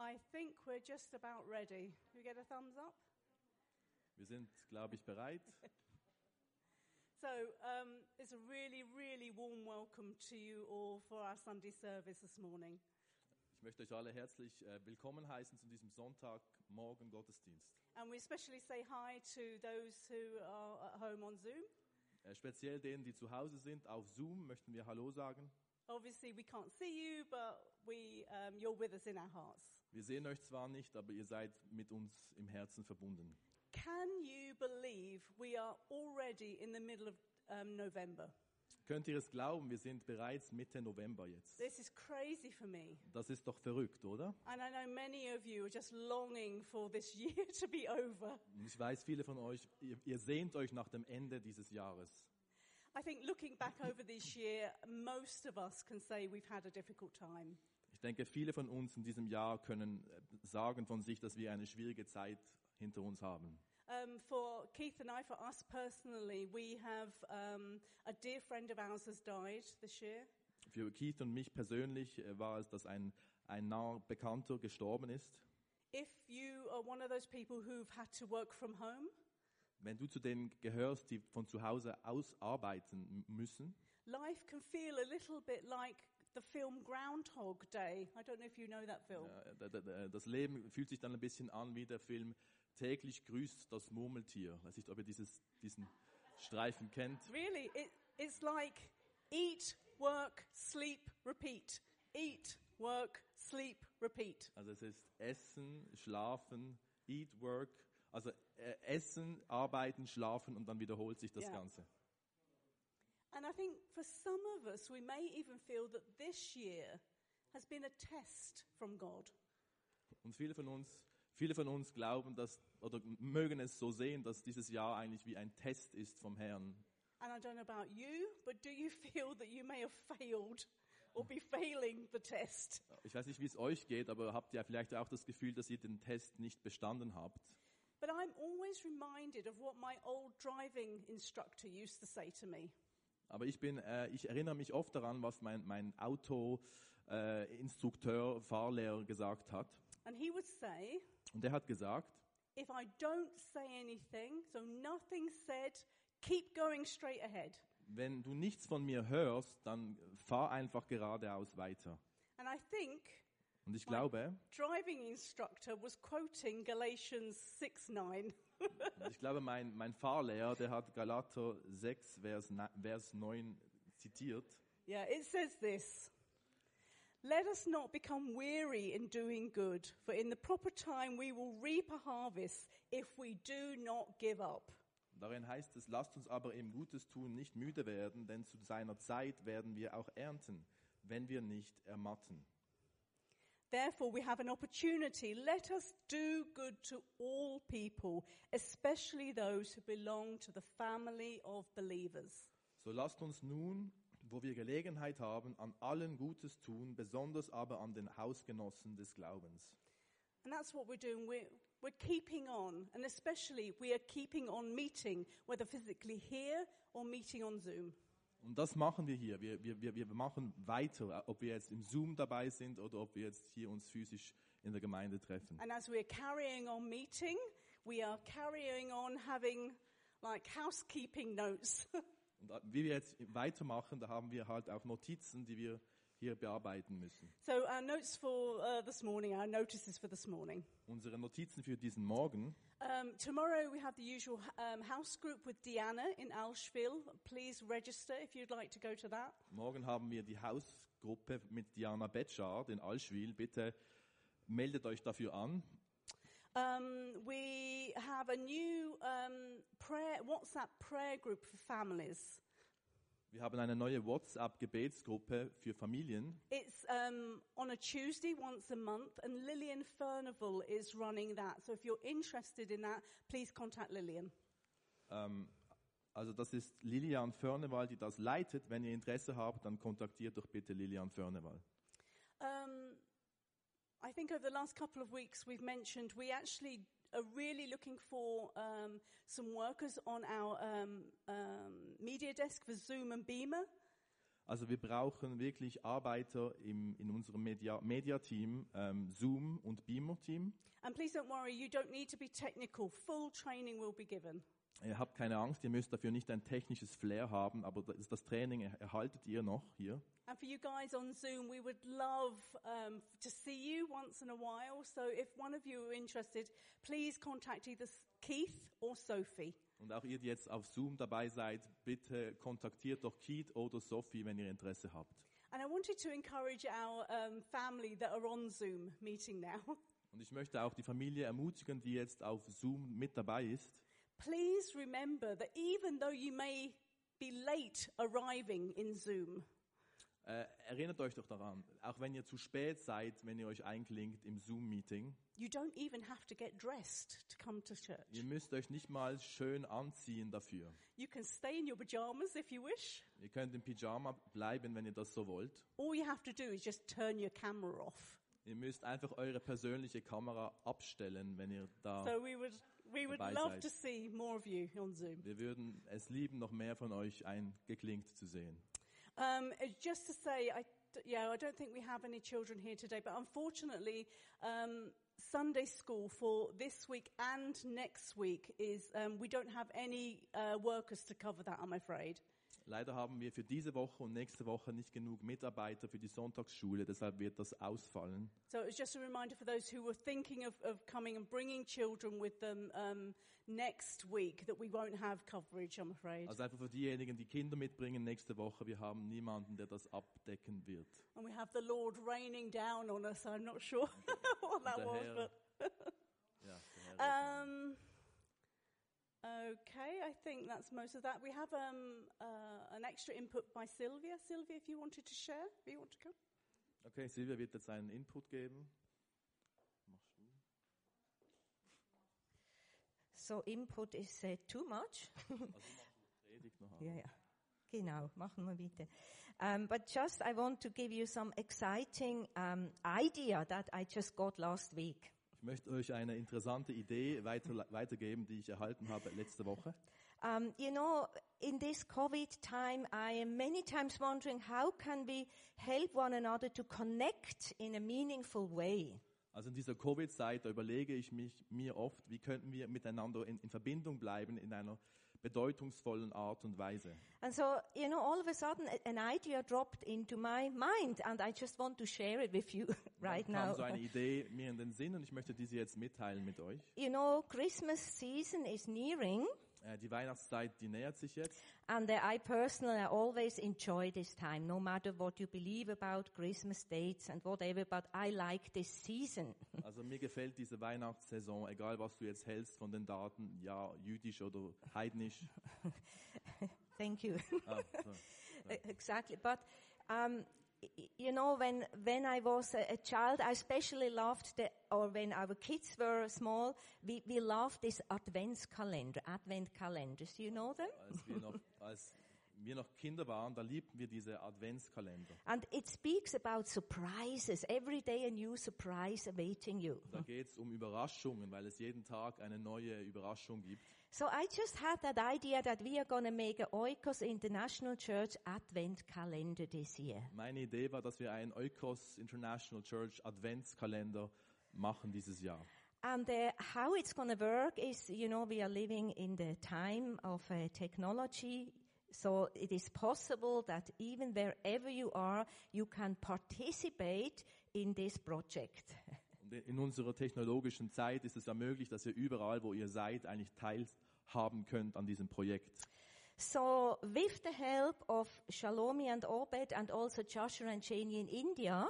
I think we're just about ready. We get a thumbs up? Wir sind, glaube ich, bereit. So, um, it's a really, really warm welcome to you all for our Sunday service this morning. Ich möchte euch alle herzlich äh, willkommen heißen zu diesem Sonntagmorgen Gottesdienst. And we especially say hi to those who are at home on Zoom. Äh, speziell denen, die zu Hause sind, auf Zoom möchten wir Hallo sagen. Obviously, we can't see you, but we, um, you're with us in our hearts. Wir sehen euch zwar nicht, aber ihr seid mit uns im Herzen verbunden. Can you believe we are already in the middle of um, November? Könnt ihr es glauben, wir sind bereits Mitte November jetzt. This is crazy for me. Das ist doch verrückt, oder? And I know many of you are just longing for this year to be over. Ich weiß, viele von euch, ihr, ihr sehnt euch nach dem Ende dieses Jahres. I think looking back over this year, most of us can say we've had a difficult time. Ich denke, viele von uns in diesem Jahr können äh, sagen von sich, dass wir eine schwierige Zeit hinter uns haben. Um, for Keith and I, for us personally, we have um, a dear friend of ours has died this year. Für Keith und mich persönlich äh, war es, dass ein, ein naher Bekannter gestorben ist. If you are one of those people who've had to work from home, Wenn du zu denen gehörst, die von zu Hause aus arbeiten müssen, life can feel a little bit like the film Groundhog Day. I don't know if you know that film. äh, das Leben fühlt sich dann ein bisschen an wie der Film Täglich grüßt das Murmeltier. Ich weiß nicht, ob ihr dieses, diesen Streifen kennt. Really, it, it's like eat, work, sleep, repeat. Eat, work, sleep, repeat. Also es ist Essen, Schlafen, Eat, Work. Also äh, Essen, Arbeiten, Schlafen und dann wiederholt sich das Ja. Ganze. And I think for some of us, we may even feel that this year has been a test from God. Und viele von uns, viele von uns glauben, dass oder mögen es so sehen, dass dieses Jahr eigentlich wie ein Test ist vom Herrn. And I don't know about you, but do you feel that you may have failed or be failing the test? Ich weiß nicht, wie es euch geht, aber habt ihr vielleicht auch das Gefühl, dass ihr den Test nicht bestanden habt? But I'm always reminded of what my old driving instructor used to say to me. Aber ich bin, äh, ich erinnere mich oft daran, was mein mein Auto äh, Fahrlehrer gesagt hat. And he would say, Und er hat gesagt, if I don't say anything, so nothing said, keep going straight ahead. wenn du nichts von mir hörst, dann fahr einfach geradeaus weiter. And I think Und ich glaube, driving instructor was quoting Galatians 6 9. ich glaube, mein, mein Fahrlehrer, der hat Galater 6, Vers, Vers 9 zitiert. yeah, it says this. Let us not become weary in doing good, for in the proper time we will reap a harvest if we do not give up. Darin heißt es, lasst uns aber im Gutes tun nicht müde werden, denn zu seiner Zeit werden wir auch ernten, wenn wir nicht ermatten. Therefore, we have an opportunity. Let us do good to all people, especially those who belong to the family of believers. So lasst uns nun, wo wir Gelegenheit haben, an allen Gutes tun, besonders aber an den Hausgenossen des Glaubens. And that's what we're doing. We're, we're keeping on, and especially we are keeping on meeting, whether physically here or meeting on Zoom. Und das machen wir hier. Wir, wir, wir, machen weiter, ob wir jetzt im Zoom dabei sind oder ob wir jetzt hier uns physisch in der Gemeinde treffen. And as we're carrying on meeting, we are carrying on having like housekeeping notes. Und wie wir jetzt weitermachen, da haben wir halt auch Notizen, die wir hier bearbeiten müssen. so our notes for uh, this morning, our notices for this morning. Unsere Notizen für diesen Morgen. Um, tomorrow we have the usual um, house group with Deanna in Alshville. Please register if you'd like to go to that. Morgen haben wir die Hausgruppe mit Diana Betschard in Allschwil. Bitte meldet euch dafür an. Um, we have a new prayer WhatsApp prayer group for families. Wir haben eine neue WhatsApp-Gebetsgruppe für Familien. It's um, on a Tuesday once a month, and Lillian Furnival is running that. So if you're interested in that, please contact Lillian. Also das ist Lilian Förneval, die das leitet. Wenn ihr Interesse habt, dann kontaktiert doch bitte Lilian Förneval. Um, I think over the last couple of weeks we've mentioned we actually are really looking for um, some workers on our um, um, media desk for Zoom and Beamer. Also wir brauchen wirklich Arbeiter im, in unserem Media- Media-Team, ähm, Zoom und Beamer-Team. And please don't worry, you don't need to be technical. Full training will be given. Ihr habt keine Angst, ihr müsst dafür nicht ein technisches Flair haben, aber das, das Training er- erhaltet ihr noch hier. And for you guys on Zoom, we would love um, to see you once in a while. So if one of you are interested, please contact either Keith or Sophie. Und auch ihr, die jetzt auf Zoom dabei seid, bitte kontaktiert doch Keith oder Sophie, wenn ihr Interesse habt. And I wanted to encourage our um, family that are on Zoom meeting now. Und ich möchte auch die Familie ermutigen, die jetzt auf Zoom mit dabei ist. Please remember that even though you may be late arriving in Zoom, Äh, erinnert euch doch daran, auch wenn ihr zu spät seid, wenn ihr euch einklingt im Zoom-Meeting, you don't even have to get dressed to come to church. ihr müsst euch nicht mal schön anziehen dafür. You can stay in your pajamas if you wish. Ihr könnt im Pyjama bleiben, wenn ihr das so wollt. All you have to do is just turn your camera off. Ihr müsst einfach eure persönliche Kamera abstellen, wenn ihr da. So we would we would Dabei love seid. to see more of you on Zoom. Wir würden es lieben, noch mehr von euch eingeklinkt zu sehen. Um, uh, just to say, I, yeah, I don't think we have any children here today, but unfortunately, um, Sunday school for this week and next week is um, we don't have any uh, workers to cover that. I'm afraid. Leider haben wir für diese Woche und nächste Woche nicht genug Mitarbeiter für die Sonntagsschule, deshalb wird das ausfallen. So it's just a reminder for those who were thinking of, of coming and bringing children with them um, next week that we won't have coverage. I'm afraid. Also einfach für diejenigen, die Kinder mitbringen nächste Woche, wir haben niemanden, der das abdecken wird. And we have the Lord raining down on us. I'm not sure what that was, but. Ja. Um, okay, I think that's most of that. We have um, uh, an extra input by Sylvia. Sylvia, if you wanted to share, if you want to come. okay, Silvia wird jetzt einen Input geben. So input is uh, too much. Also mach du Predigt noch. Ja, ja. Genau, machen wir bitte. Um, but just I want to give you some exciting um, idea that I just got last week. Ich möchte euch eine interessante Idee weiter, weitergeben, die ich erhalten habe letzte Woche. Um, you know, in this COVID time, I am many times wondering how can we help one another to connect in a meaningful way. Also in dieser Covid-Zeit, überlege ich mich, mir oft, wie könnten wir miteinander in, in Verbindung bleiben in einer bedeutungsvollen Art und Weise. And so, you know, all of a sudden an idea dropped into my mind and I just want to share it with you right Dann kam now. so eine Idee mir in den Sinn und ich möchte diese jetzt mitteilen mit euch. You know, Christmas season is nearing die Weihnachtszeit, die nähert sich jetzt. and I personally always enjoy this time, no matter what you believe about Christmas dates and whatever, but I like this season. Also mir gefällt diese Weihnachtssaison, egal was du jetzt hältst von den Daten, ja, jüdisch oder heidnisch. Thank you. Ah, so. exactly. But um, you know, when when I was a, a child, I especially loved the, or when our kids were small, we we loved this Adventskalender, Advent calendars. You know them? Als wir, noch, als wir noch Kinder waren, da liebten wir diese Adventskalender. And it speaks about surprises. Every day a new surprise awaiting you. Da geht es um Überraschungen, weil es jeden Tag eine neue Überraschung gibt. So I just had that idea that we are going to make a Oikos International Church Advent calendar this year. Meine Idee war, dass wir einen Oikos International Church Adventskalender machen dieses Jahr. And uh, how it's going to work is, you know, we are living in the time of uh, technology. So it is possible that even wherever you are, you can participate in this project. In unserer technologischen Zeit ist es ja möglich, dass ihr überall, wo ihr seid, eigentlich teilhaben könnt an diesem Projekt. So with the help of Shalomi and Obed and also Joshua and Janie in India,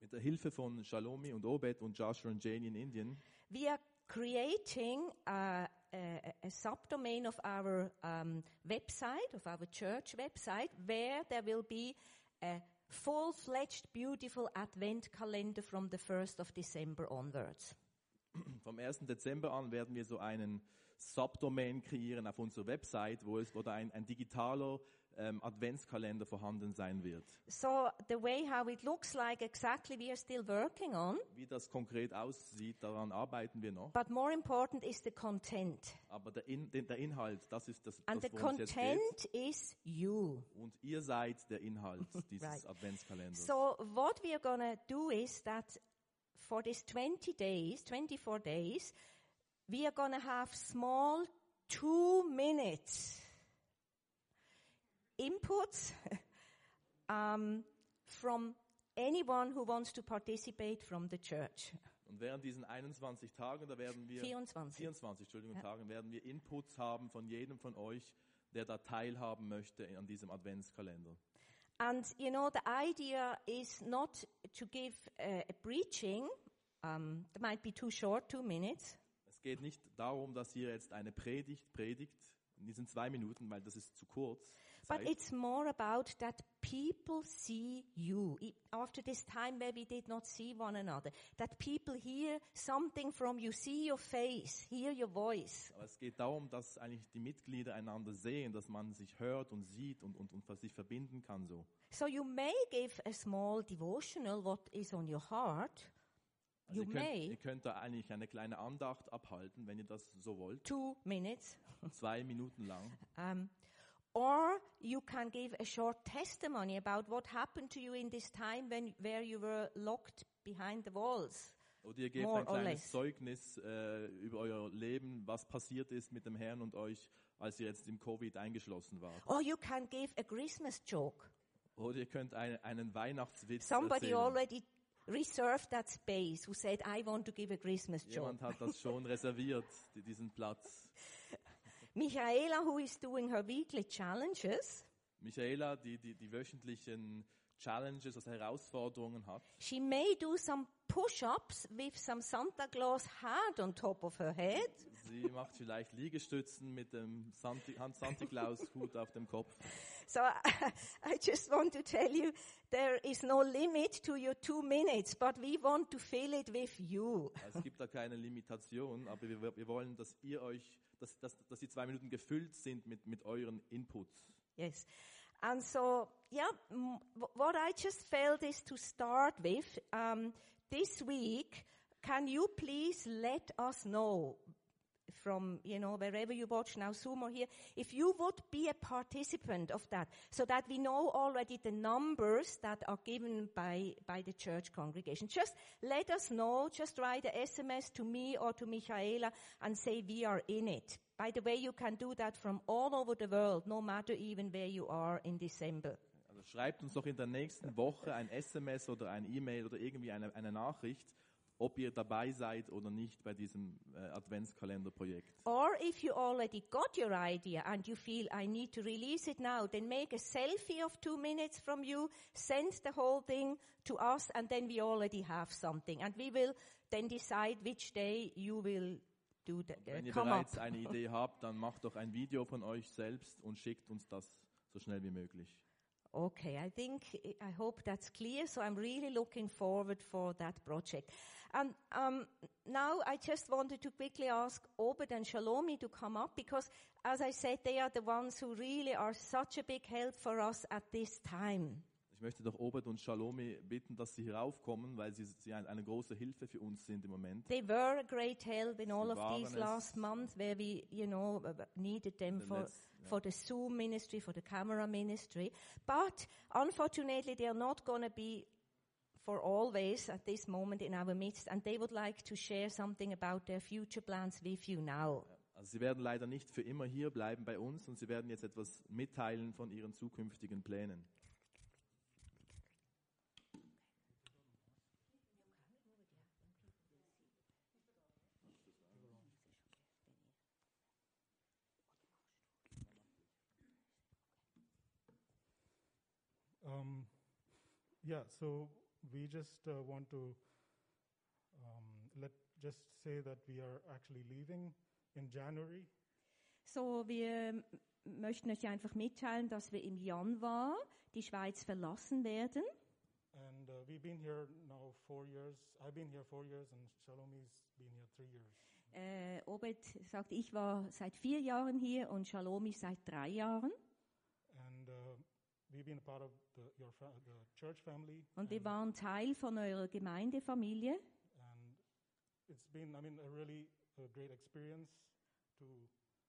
Mit der Hilfe von Shalomi und Obed und Joshua und Jane in Indien we are creating a, a, a subdomain of our um, website, of our church website, where there will be a full-fledged, beautiful Advent calendar from the 1st of December onwards. Vom 1. Dezember an werden wir so einen Subdomain kreieren auf unserer Website, wo es da ein, ein digitaler ähm, Adventskalender vorhanden sein wird. So the way how it looks like exactly we are still working on, Wie das konkret aussieht, daran arbeiten wir noch. but more important is the content. Aber der, In, der Inhalt, das ist das, And the das content is you. und ihr seid der Inhalt dieses Right. Adventskalenders. So what we are going to do is that for these 20 days, 24 days, we are going to have small two minutes inputs um, from anyone who wants to participate from the church. Und während diesen 21 Tagen, da werden wir 24. 24 Entschuldigung, Ja. Tagen, werden wir Inputs haben von jedem von euch, der da teilhaben möchte an diesem Adventskalender. And you know, the idea is not to give uh, a preaching. Um, that might be too short, two minutes. Es geht nicht darum, dass ihr jetzt eine Predigt predigt in diesen zwei Minuten, weil das ist zu kurz. But it's more about that people see you. After this time where we did not see one another, that people hear something from you, see your face, hear your voice. Aber es geht darum, dass eigentlich die Mitglieder einander sehen, dass man sich hört und sieht und, und, und sich verbinden kann so. So you may give a small devotional, what is on your heart. Also You ihr, könnt, may. ihr könnt da eigentlich eine kleine Andacht abhalten, wenn ihr das so wollt. Two minutes. Zwei Minuten lang. Um, or you can give a short testimony about what happened to you in this time when, where you were locked behind the walls. Oder ihr gebt More ein kleines. Zeugnis äh, über euer Leben, was passiert ist mit dem Herrn und euch, als ihr jetzt im Covid eingeschlossen wart. Or you can give a Christmas joke. Oder ihr könnt eine, einen Weihnachtswitz Somebody erzählen. already reserved that space who said, I want to give a Christmas joke. Jemand hat das schon reserviert, die- diesen Platz. Michaela, who is doing her weekly challenges, Michaela, die, die die wöchentlichen Challenges, also Herausforderungen hat, she may do some push-ups with some Santa Claus hat on top of her head. sie macht vielleicht Liegestützen mit dem Santi, Hans Santa Claus Hut auf dem Kopf. So I just want to tell you, there is no limit to your two minutes, but we want to fill it with you. Es gibt da keine Limitation, aber wir, wir wollen, dass ihr euch, dass, dass, dass die zwei Minuten gefüllt sind mit, mit euren Inputs. Yes. And so, yeah, what I just felt is to start with, um, this week, can you please let us know from, you know, wherever you watch now, Zoom or here, if you would be a participant of that, so that we know already the numbers that are given by, by the church congregation. Just let us know, just write a SMS to me or to Michaela and say we are in it. By the way, you can do that from all over the world, no matter even where you are in December. Also schreibt uns doch in der nächsten Woche ein SMS oder ein E-Mail oder irgendwie eine, eine Nachricht, ob ihr dabei seid oder nicht bei diesem äh, Adventskalenderprojekt. Or if you already got your idea and you feel I need to release it now, then make a selfie of two minutes from you, send the whole thing to us, and then we already have something. And we will then decide which day you will do the, uh, Wenn ihr come up. bereits eine Idee habt, dann macht doch ein Video von euch selbst und schickt uns das so schnell wie möglich. Okay, I think, I hope that's clear. So I'm really looking forward for that project. And um, now I just wanted to quickly ask Obed and Shalomi to come up because, as I said, they are the ones who really are such a big help for us at this time. Ich möchte doch Obed und Shalomi bitten, dass sie hier raufkommen, weil sie, sie ein, eine große Hilfe für uns sind im Moment. They were a great help in all of these es. last months where we, you know, needed them for, letzten, ja. for the Zoom ministry, for the camera ministry. But unfortunately, they are not going to be for always at this moment in our midst, and they would like to share something about their future plans with you now. Also sie werden leider nicht für immer hier bleiben bei uns und sie werden jetzt etwas mitteilen von ihren zukünftigen Plänen. Um, yeah, so we just uh, want to um, let just say that we are actually leaving in January. So, wir möchten euch einfach mitteilen, dass wir im Januar die Schweiz verlassen werden. And uh, we've been here now four years. I've been here four years, and Shalomi's been here three years. Äh, Obed sagt, ich war seit vier Jahren hier und Shalomi seit drei Jahren. And uh, we've been a part of the, your the. Und wir and, waren Teil von eurer Gemeindefamilie. and it's been, I mean, a really a great experience to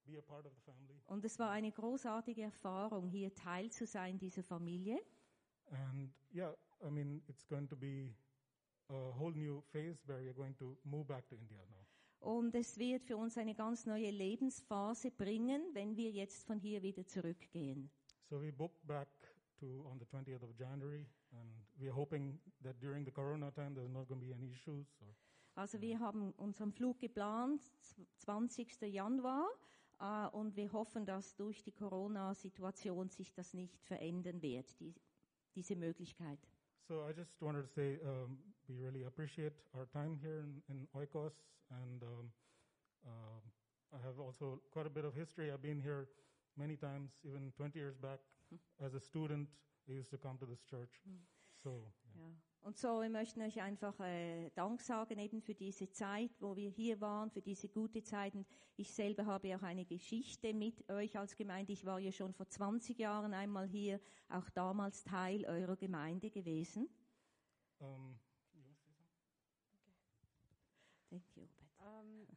be a part of the family. Und es war eine großartige Erfahrung, hier Teil zu sein dieser Familie. And yeah, I mean, it's going to be a whole new phase where we're going to move back to India now. Und es wird für uns eine ganz neue Lebensphase bringen, wenn wir jetzt von hier wieder zurückgehen. So we booked back to on the 20th of January, and we're hoping that during the Corona time there's not going to be any issues. Or Also wir haben unseren Flug geplant, z- 20. Januar, äh, und wir hoffen, dass durch die Corona-Situation sich das nicht verändern wird, die, diese Möglichkeit. so I just wanted to say um, we really appreciate our time here in, in Oikos, and um, um I have also quite a bit of history. I've been here many times, even 20 years back. As a student, I used to come to this church. So yeah. Ja. Und so, wir möchten euch einfach äh, Dank sagen eben für diese Zeit, wo wir hier waren, für diese gute Zeit. Und ich selber habe auch eine Geschichte mit euch als Gemeinde. Ich war ja schon vor 20 Jahren einmal hier, auch damals Teil eurer Gemeinde gewesen. Um, Thank you. Robert. Um,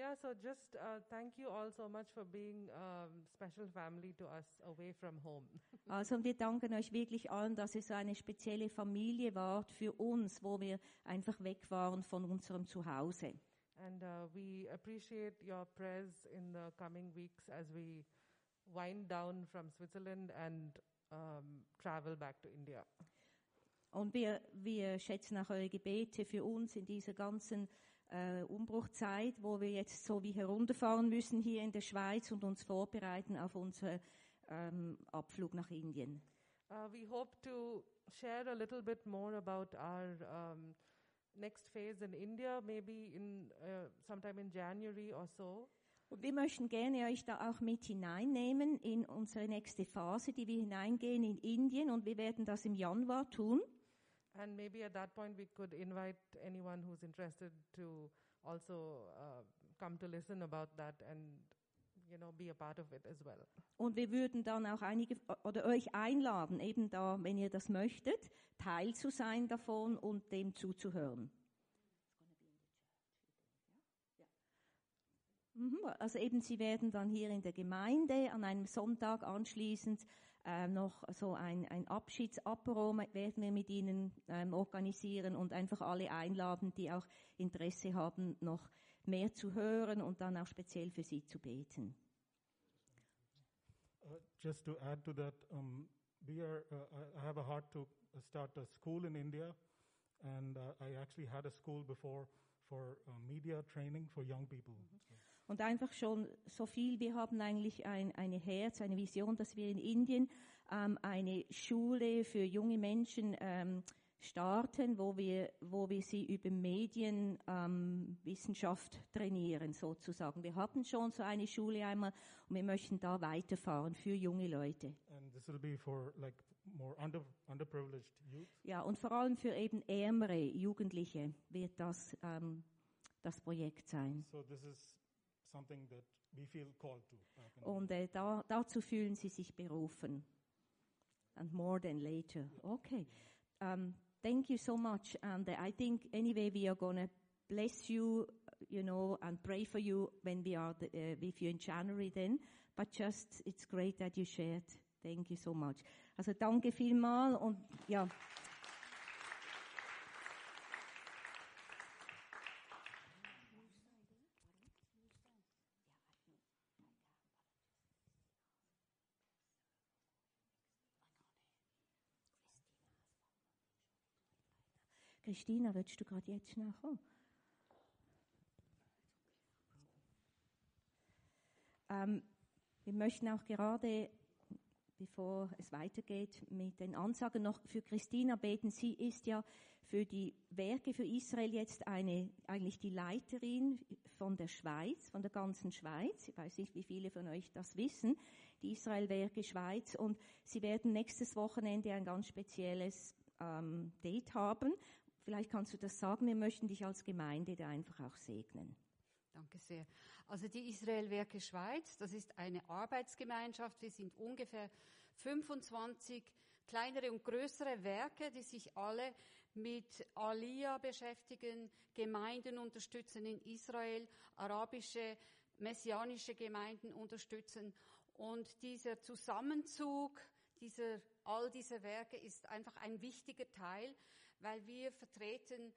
yeah, so just uh, thank you all so much for being um, special family to us away from home. Also und wir danken euch wirklich allen, dass ihr so eine spezielle Familie wart für uns, wo wir einfach weg waren von unserem Zuhause. And uh, we appreciate your prayers in the coming weeks as we wind down from Switzerland and um, travel back to India. Und wir, wir schätzen auch eure Gebete für uns in dieser ganzen äh, Umbruchzeit, wo wir jetzt so wie herunterfahren müssen hier in der Schweiz und uns vorbereiten auf unseren ähm, Abflug nach Indien. Uh, we hope to share a little bit more about our um, next phase in India, maybe in uh, sometime in January or so. Und wir möchten gerne euch da auch mit hineinnehmen in unsere nächste Phase, die wir hineingehen in Indien und wir werden das im Januar tun. And maybe at that point we could invite anyone who's interested to also uh, come to listen about that and you know be a part of it as well. Und wir würden dann auch einige oder euch einladen, eben da, wenn ihr das möchtet, Teil zu sein davon und dem zuzuhören. Mhm, Also eben, Sie werden dann hier in der Gemeinde an einem Sonntag anschließend äh, noch so ein, ein Abschiedsapero werden wir mit Ihnen ähm, organisieren und einfach alle einladen, die auch Interesse haben, noch mehr zu hören und dann auch speziell für Sie zu beten. Uh, just to add to that, um, we are. Uh, I- have a heart to start a school in India, and uh, I actually had a school before for uh, media training for young people. So, Und einfach schon so viel, wir haben eigentlich ein, eine Herz, eine Vision, dass wir in Indien ähm, eine Schule für junge Menschen ähm, starten, wo wir, wo wir sie über Medienwissenschaft ähm, trainieren, sozusagen. Wir hatten schon so eine Schule einmal und wir möchten da weiterfahren für junge Leute. and this will be for like more under underprivileged youth. Ja, und vor allem für eben ärmere Jugendliche wird das ähm, das Projekt sein. So this is something that we feel called to. in Und äh, da, dazu fühlen sie sich berufen. And more than later. Okay. Um, thank you so much. And uh, I think anyway we are going to bless you, you know, and pray for you when we are the, uh, with you in January then. But just, it's great that you shared. Thank you so much. Also danke vielmal und ja. Christina, willst du gerade jetzt schnell kommen? Ähm, wir möchten auch gerade, bevor es weitergeht mit den Ansagen, noch für Christina beten. Sie ist ja für die Werke für Israel jetzt eine, eigentlich die Leiterin von der Schweiz, von der ganzen Schweiz. Ich weiß nicht, wie viele von euch das wissen, die Israel-Werke Schweiz. Und sie werden nächstes Wochenende ein ganz spezielles ähm, Date haben. Vielleicht kannst du das sagen. Wir möchten dich als Gemeinde da einfach auch segnen. Danke sehr. Also die Israelwerke Schweiz, das ist eine Arbeitsgemeinschaft. Wir sind ungefähr 25 kleinere und größere Werke, die sich alle mit Aliyah beschäftigen, Gemeinden unterstützen in Israel, arabische messianische Gemeinden unterstützen. Und dieser Zusammenzug, dieser, all diese Werke ist einfach ein wichtiger Teil, weil wir vertreten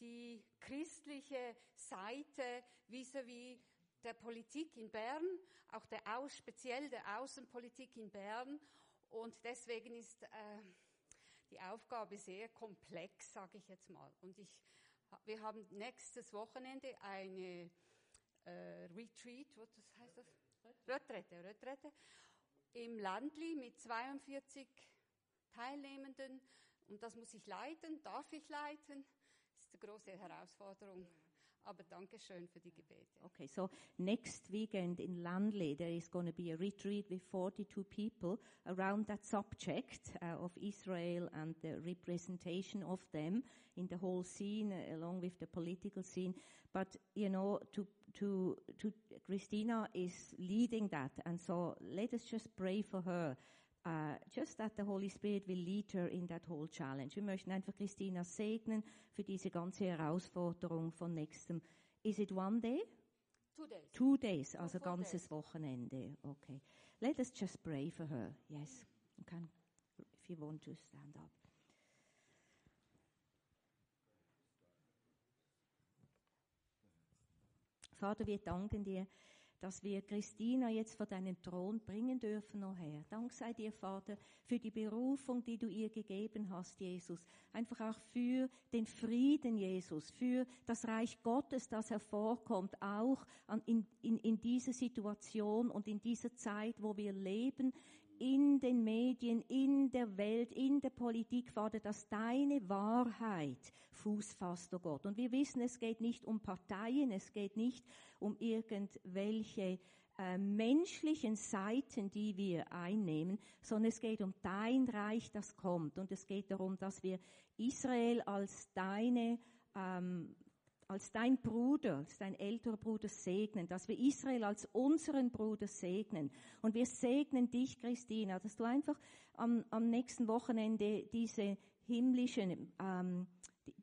die christliche Seite vis-à-vis der Politik in Bern, auch der Aus, speziell der Außenpolitik in Bern. Und deswegen ist äh, die Aufgabe sehr komplex, sage ich jetzt mal. Und ich, wir haben nächstes Wochenende eine äh, Retreat, was heißt das? Retrette, Retrette, im Landli mit 42 Teilnehmenden. Und das muss ich leiten, darf ich leiten. Das ist eine große Herausforderung. Aber danke für die Gebete. Okay, so next weekend in Landley, there is going to be a retreat with 42 people around that subject uh, of Israel and the representation of them in the whole scene, uh, along with the political scene. But, you know, to, to, to, Christina is leading that. And so let us just pray for her. Uh, just that the Holy Spirit will lead her in that whole challenge. Wir möchten einfach Christina segnen für diese ganze Herausforderung von nächstem. Is it one day? Two days. Two days, also full ganzes days. Wochenende. Okay. Let us just pray for her. Yes. You can, if you want to stand up. Vater, wir danken dir, dass wir Christina jetzt vor deinen Thron bringen dürfen, oh Herr. Dank sei dir, Vater, für die Berufung, die du ihr gegeben hast, Jesus. Einfach auch für den Frieden, Jesus, für das Reich Gottes, das hervorkommt, auch in, in, in dieser Situation und in dieser Zeit, wo wir leben, in den Medien, in der Welt, in der Politik, Vater, dass deine Wahrheit Fuß fasst, oh Gott. Und wir wissen, es geht nicht um Parteien, es geht nicht um irgendwelche äh, menschlichen Seiten, die wir einnehmen, sondern es geht um dein Reich, das kommt. Und es geht darum, dass wir Israel als deine ähm, als dein Bruder, als dein älterer Bruder segnen, dass wir Israel als unseren Bruder segnen. Und wir segnen dich, Christina, dass du einfach am, am nächsten Wochenende diese himmlischen ähm, die,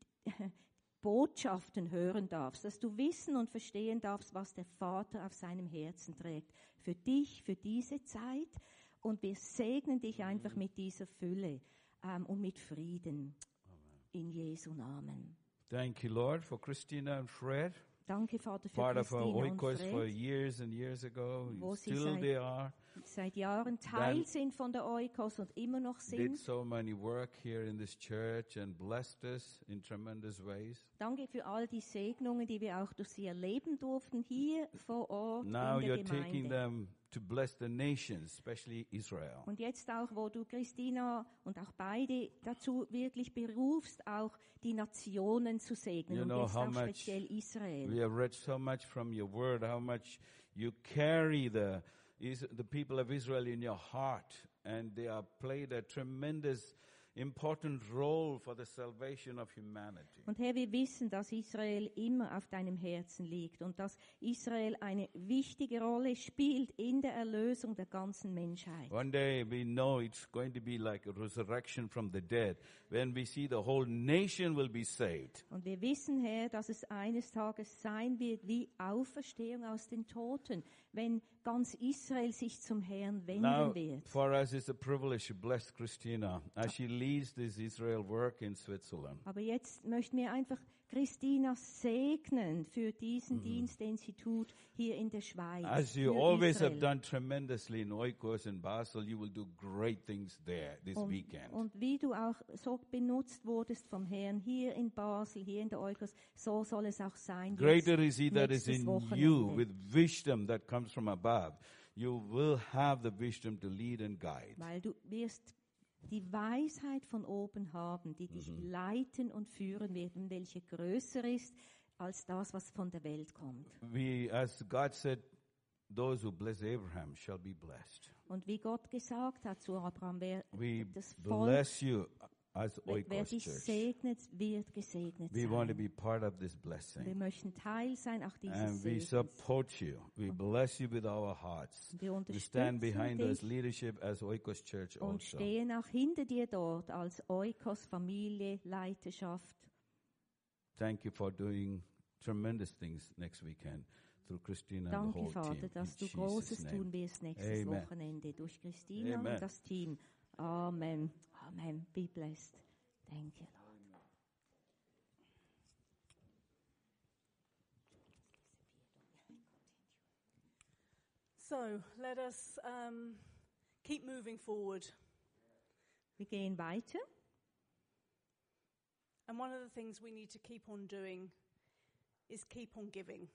Botschaften hören darfst, dass du wissen und verstehen darfst, was der Vater auf seinem Herzen trägt. Für dich, für diese Zeit. Und wir segnen dich einfach mit dieser Fülle ähm, und mit Frieden. In Jesu Namen. Thank you, Lord, for Christina and Fred, Danke, Vater, für part of our Christina und Oikos for years and years ago. Wo sie Still seit- they are. Seit Jahren Teil sind von der Oikos und immer noch Did sind. so many work here in this church and blessed us in tremendous ways. Danke für all die Segnungen, die wir auch durch sie erleben durften, hier vor Ort Now in der you're taking Gemeinde. them to bless the nations, especially Israel. Und jetzt auch, wo du Christina und auch beide dazu wirklich berufst, auch die Nationen zu segnen You und know jetzt how auch much speziell Israel. We have read so much from your word, how much you carry the, is, the people of Israel in your heart, and they have played a tremendous, important role for the salvation of humanity. Und Herr, wir wissen, dass Israel immer auf deinem Herzen liegt und dass Israel eine wichtige Rolle spielt in der Erlösung der ganzen Menschheit. One day we know it's going to be like a resurrection from the dead, when we see the whole nation will be saved. Und wir wissen, Herr, dass es eines Tages sein wird wie Auferstehung aus den Toten, wenn ganz Israel sich zum Herrn wenden Now, wird. for us, it's a privilege to bless Christina as she leads this Israel work in Switzerland. Aber jetzt möchten wir einfach Christina segnen für diesen Dienst, den sie tut hier in der Schweiz. As you always Israel. have done tremendously in Oikos and Basel, you will do great things there this und, weekend. und wie du auch so benutzt wurdest vom Herrn hier in Basel, hier in der Eukos, so soll es auch sein. Greater jetzt, is He that is in Wochenende. you with wisdom that comes from above. You will have the wisdom to lead and guide. Weil du wirst die Weisheit von oben haben, die dich Mhm. leiten und führen wird, und welche größer ist als das, was von der Welt kommt. We, as God said, those who bless Abraham shall be blessed. Und wie Gott gesagt hat zu Abraham, wer We das Volk, bless you as wer, Oikos dich segnet, wird gesegnet We want to sein. be part of this Wir blessing. möchten Teil sein auch dieses And we Segens. support you. We bless you with our hearts. Wir We stand unterstützen behind us dich leadership as Oikos Church und also. stehen auch hinter dir dort als Eukos Familie, Leiterschaft. Thank you for doing tremendous things next weekend through Christina and the Danke, whole Vater, team. dass In du Jesus' Großes name. tun wirst nächstes Amen. Wochenende durch Christina Amen. und das Team. Amen. Amen. Be blessed. Thank you, Lord. So let us um, keep moving forward. Wir gehen weiter. And one of the things we need to keep on doing is keep on giving.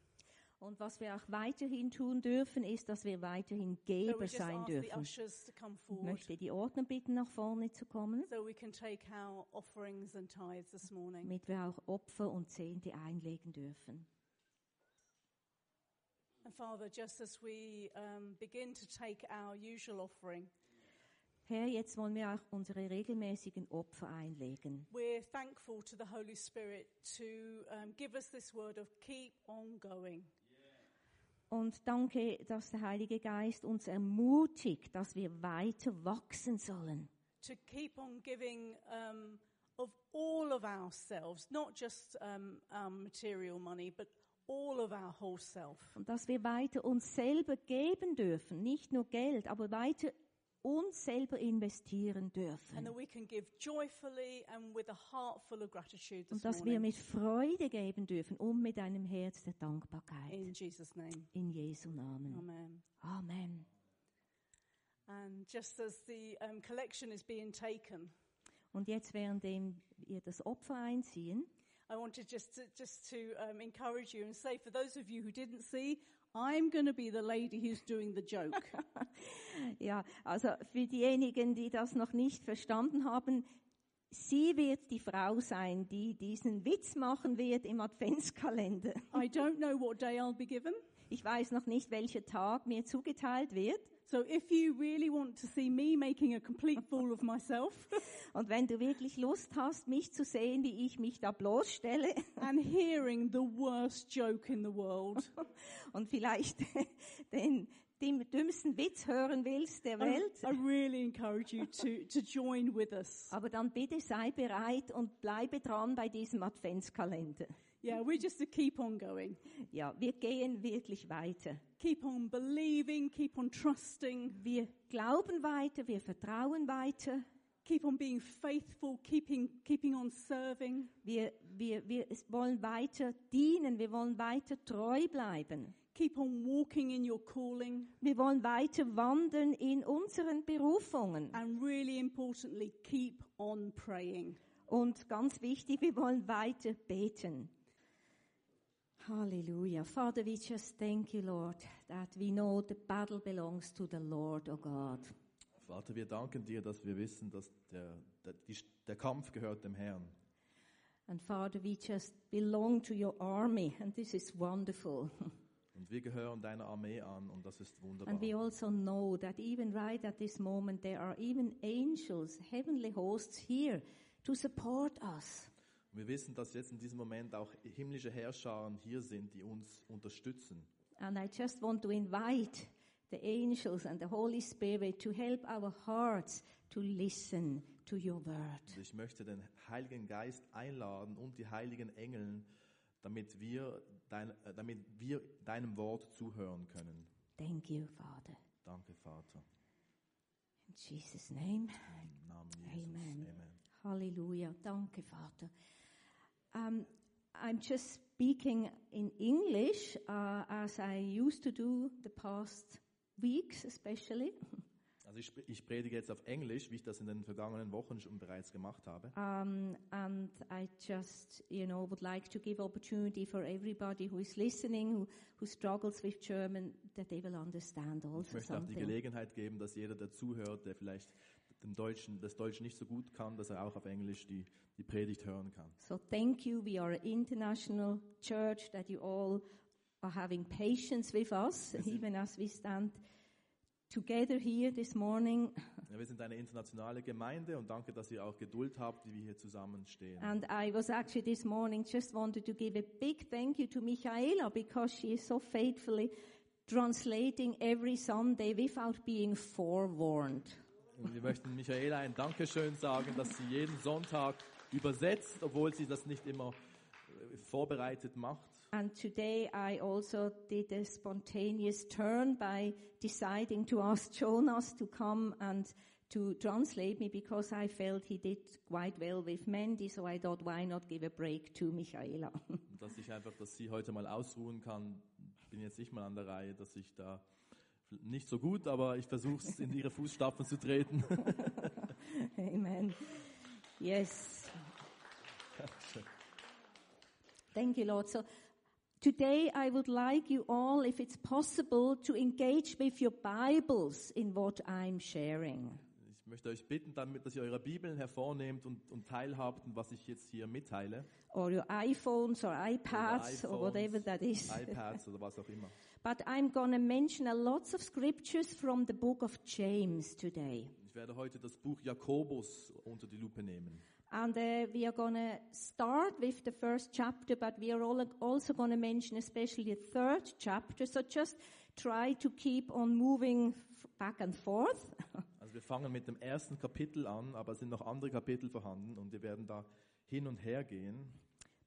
Und was wir auch weiterhin tun dürfen, ist, dass wir weiterhin So we Geber just sein dürfen. Ich möchte die Ordner bitten, nach vorne zu kommen, so we can take our offerings and tithes this morning. damit wir auch Opfer und Zehnte einlegen dürfen. And Father, just as we um, begin to take our usual offering, Herr, jetzt wollen wir auch unsere regelmäßigen Opfer einlegen. we're thankful to the Holy Spirit to um, give us this word of keep on going. Und danke, dass der Heilige Geist uns ermutigt, dass wir weiter wachsen sollen. to keep on giving um, of all of ourselves, not just um, our material money, but all of our whole self. Und dass wir weiter uns selber geben dürfen, nicht nur Geld, aber weiter uns selber investieren dürfen. Und dass wir mit Freude geben dürfen und mit einem Herz der Dankbarkeit. In Jesus' name. In Jesu Namen. Amen. Amen. And just as the um, collection is being taken, Und jetzt, währenddem wir das Opfer einziehen, I wanted just to, just to um, encourage you and say, for those of you who didn't see, I'm going to be the lady who's doing the joke. Ja, also für diejenigen, die das noch nicht verstanden haben, sie wird die Frau sein, die diesen Witz machen wird im Adventskalender. I don't know what day I'll be given. Ich weiß noch nicht, welcher Tag mir zugeteilt wird. So if you really want to see me making a complete fool of myself Und wenn du wirklich Lust hast, mich zu sehen, wie ich mich da bloßstelle and hearing the worst joke in the world, und vielleicht den, den dümmsten Witz hören willst der I, Welt, I really encourage you to, to join with us. aber dann bitte sei bereit und bleibe dran bei diesem Adventskalender. Yeah, we're just to keep on going. Ja, wir gehen wirklich weiter. Keep on believing, keep on trusting, Wir glauben weiter, wir vertrauen weiter. keep on being faithful, keeping, keeping on serving, Wir, wir, wir wollen weiter dienen, wir wollen weiter treu bleiben. keep on walking in your calling, Wir wollen weiter wandeln in unseren Berufungen. and really importantly, keep on praying. Und ganz wichtig, wir wollen weiter beten. Hallelujah. Father, we just thank you, Lord, that we know the battle belongs to the Lord, oh God. Vater, wir danken dir, dass wir wissen, dass der, der, die, der Kampf gehört dem Herrn. And Father, we just belong to your army, and this is wonderful. Und wir gehören deiner Armee an und das ist wunderbar. And we also know that even right at this moment, there are even angels, heavenly hosts here to support us. Und wir wissen, dass jetzt in diesem Moment auch himmlische Herrscharen hier sind, die uns unterstützen. And I just want to invite the angels and the Holy Spirit to help our hearts to listen to your word. Und ich möchte den Heiligen Geist einladen und die heiligen Engeln, damit wir, dein, äh, damit wir deinem Wort zuhören können. Thank you, Father. Danke, Vater. In Jesus' name. Im Namen Jesus. Amen. Amen. Hallelujah. Danke, Vater. Um, I'm just speaking in English uh, as I used to do the past weeks, especially. Also ich, ich predige jetzt auf Englisch, wie ich das in den vergangenen Wochen schon bereits gemacht habe. Um, and I just, you know, would like to give opportunity for everybody who is listening, who, who struggles with German, that they will understand Ich also möchte auch die something. Gelegenheit geben, dass jeder, der zuhört, der vielleicht dem Deutschen, das Deutsch nicht so gut kann, dass er auch auf Englisch die, die Predigt hören kann. So thank you. We are an international church that you all are having patience with us, even as we stand together here this morning. Ja, wir sind eine internationale Gemeinde und danke, dass ihr auch Geduld habt, wie wir hier zusammenstehen. And I was actually this morning just wanted to give a big thank you to Michaela because she is so faithfully translating every Sunday without being forewarned. Und wir möchten Michaela ein Dankeschön sagen, dass sie jeden Sonntag übersetzt, obwohl sie das nicht immer äh, vorbereitet macht. And today I also did a spontaneous turn by deciding to ask Jonas to come and to translate me because I felt he did quite well with Mandy, so I thought, why not give a break to Michaela? Dass ich einfach, dass sie heute mal ausruhen kann. Ich bin jetzt nicht mal an der Reihe, dass ich da nicht so gut, aber ich versuche es in ihre Fußstapfen zu treten. Amen. Yes. Thank you, Lord. So today I would like you all, if it's possible, to engage with your Bibles in what I'm sharing. Ich möchte euch bitten, damit, dass ihr eure Bibeln hervornehmt und, und teilhabt, was ich jetzt hier mitteile. Or your iPhones or iPads Oder or whatever that is. iPads oder was auch immer. But I'm going to mention a lots of scriptures from the book of James today. Ich werde heute das Buch Jakobus unter die Lupe nehmen. And uh, we are going to start with the first chapter, but we are also going to mention especially the third chapter. So just try to keep on moving back and forth. Also wir fangen mit dem ersten Kapitel an, aber es sind noch andere Kapitel vorhanden und wir werden da hin und her gehen.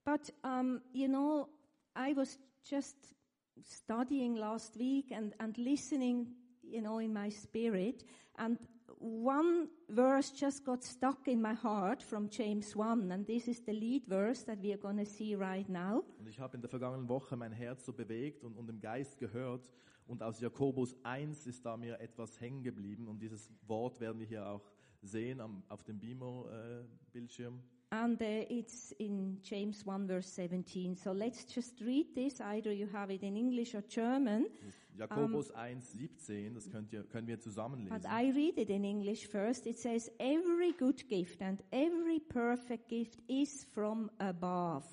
But, um, you know, I was just studying last week and, and listening, you know, in my spirit. And one verse just got stuck in my heart from James 1. And this is the lead verse that we are going to see right now. Und ich habe in der vergangenen Woche mein Herz so bewegt und, und im Geist gehört. Und aus Jakobus 1 ist da mir etwas hängen geblieben. Und dieses Wort werden wir hier auch sehen am, auf dem Bimo-Bildschirm. And uh, it's in James 1 verse 17. So let's just read this. Either you have it in English or German. Jakobus 1, 17, das könnt ihr, können wir zusammen But. I read it in English first. It says, Every good gift and every perfect gift is from above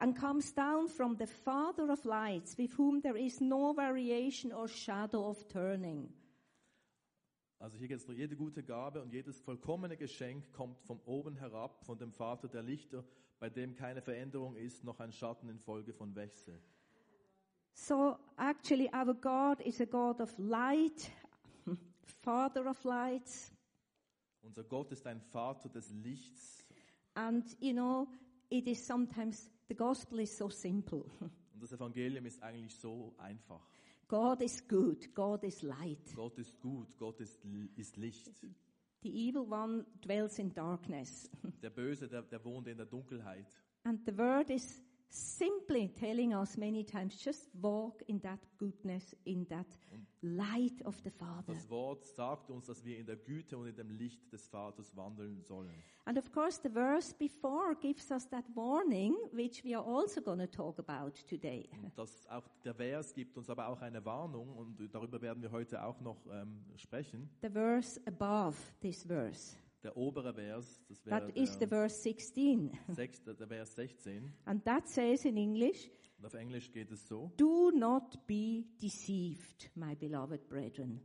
and comes down from the Father of lights, with whom there is no variation or shadow of turning. Also hier geht es jede gute Gabe und jedes vollkommene Geschenk kommt von oben herab, von dem Vater der Lichter, bei dem keine Veränderung ist, noch ein Schatten infolge von Wechsel. So actually, our God is a God of light, Father of lights. Unser Gott ist ein Vater des Lichts And, you know, it is sometimes, the gospel is so simple. und das Evangelium ist eigentlich so einfach. God is good, God is light. Gott ist gut, Gott ist, ist Licht. The evil one dwells in darkness. Der Böse, der, der wohnt in der Dunkelheit. And the word is simply telling us many times just walk in that goodness, in that light of the Father. Das Wort sagt uns, dass wir in der Güte und in dem Licht des Vaters wandeln sollen. And of course, the verse before gives us that warning, which we are also going to talk about today. Und das auch der Vers gibt uns aber auch eine Warnung und darüber werden wir heute auch noch ähm, sprechen. The verse above this verse. Der obere Vers, das wäre That is the der, verse 16. sechs, der Vers 16. And that says in English, Und auf Englisch geht es so. Do not be deceived, my beloved brethren.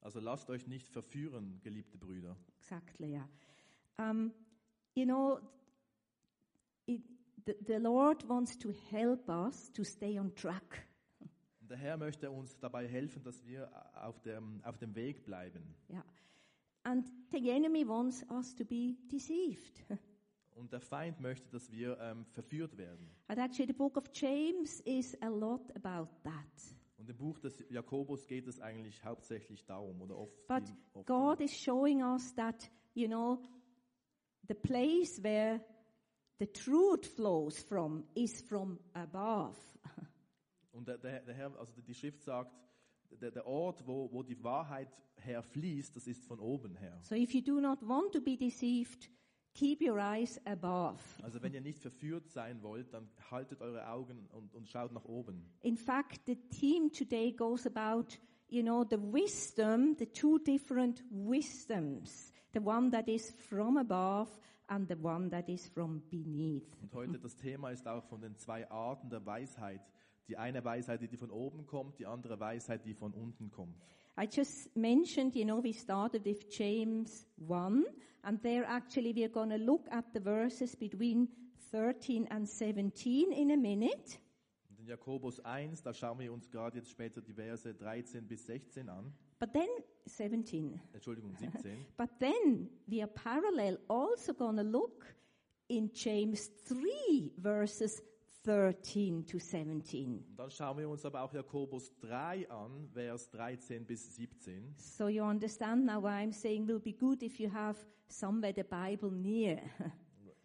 Also lasst euch nicht verführen, geliebte Brüder. Exactly, yeah. Um, you know, it, the, the Lord wants to help us to stay on track. Der Herr möchte uns dabei helfen, dass wir auf dem, auf dem Weg bleiben. Yeah. And the enemy wants us to be deceived. Und der Feind möchte, dass wir ähm, verführt werden. And actually, the book of James is a lot about that. Und im Buch des Jakobus geht es eigentlich hauptsächlich darum, oder oft. But viel- oft God is showing us that, you know, the place where the truth flows from is from above. Und der, der, der Herr, also die Schrift sagt, der, der Ort, wo, wo die Wahrheit herfließt, das ist von oben her. So if you do not want to be deceived, keep your eyes above. Also wenn ihr nicht verführt sein wollt, dann haltet eure Augen und, und schaut nach oben. In fact, the theme today goes about, you know, the wisdom, the two different wisdoms. The one that is from above and the one that is from beneath. Und heute das Thema ist auch von den zwei Arten der Weisheit. Die eine Weisheit, die von oben kommt, die andere Weisheit, die von unten kommt. I just mentioned, you know, we started with James 1, and there actually we're going to look at the verses between 13 and 17 in a minute. Und in Jakobus 1, da schauen wir uns gerade jetzt später die Verse 13 bis 16 an. But then, 17. Entschuldigung, 17. But then we are parallel also going to look in James 3, verses 13 to 17. Und dann schauen wir uns aber auch Jakobus 3 an, Vers 13 bis 17. So you understand now why I'm saying will be good if you have somewhere the Bible near.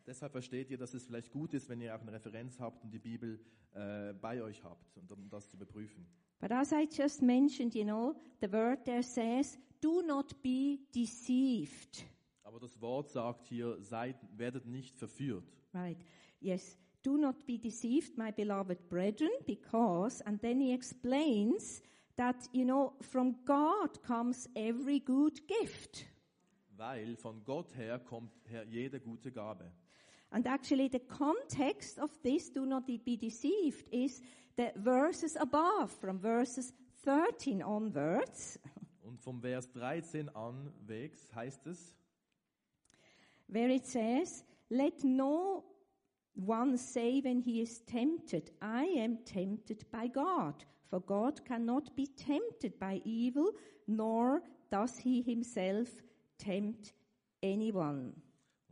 Deshalb versteht ihr, dass es vielleicht gut ist, wenn ihr auch eine Referenz habt und die Bibel äh, bei euch habt, um das zu überprüfen. But as I just mentioned, you know, the word there says, do not be deceived. Aber das Wort sagt hier, seid, werdet nicht verführt. Right. Yes. Do not be deceived, my beloved brethren, because, and then he explains that, you know, from God comes every good gift. Weil von Gott her kommt her jede gute Gabe. And actually, the context of this, do not be deceived, is the verses above, from verses 13 onwards, Und vom Vers 13 anwegs heißt es, where it says, Let no one say when he is tempted, I am tempted by God. For God cannot be tempted by evil, nor does he himself tempt anyone.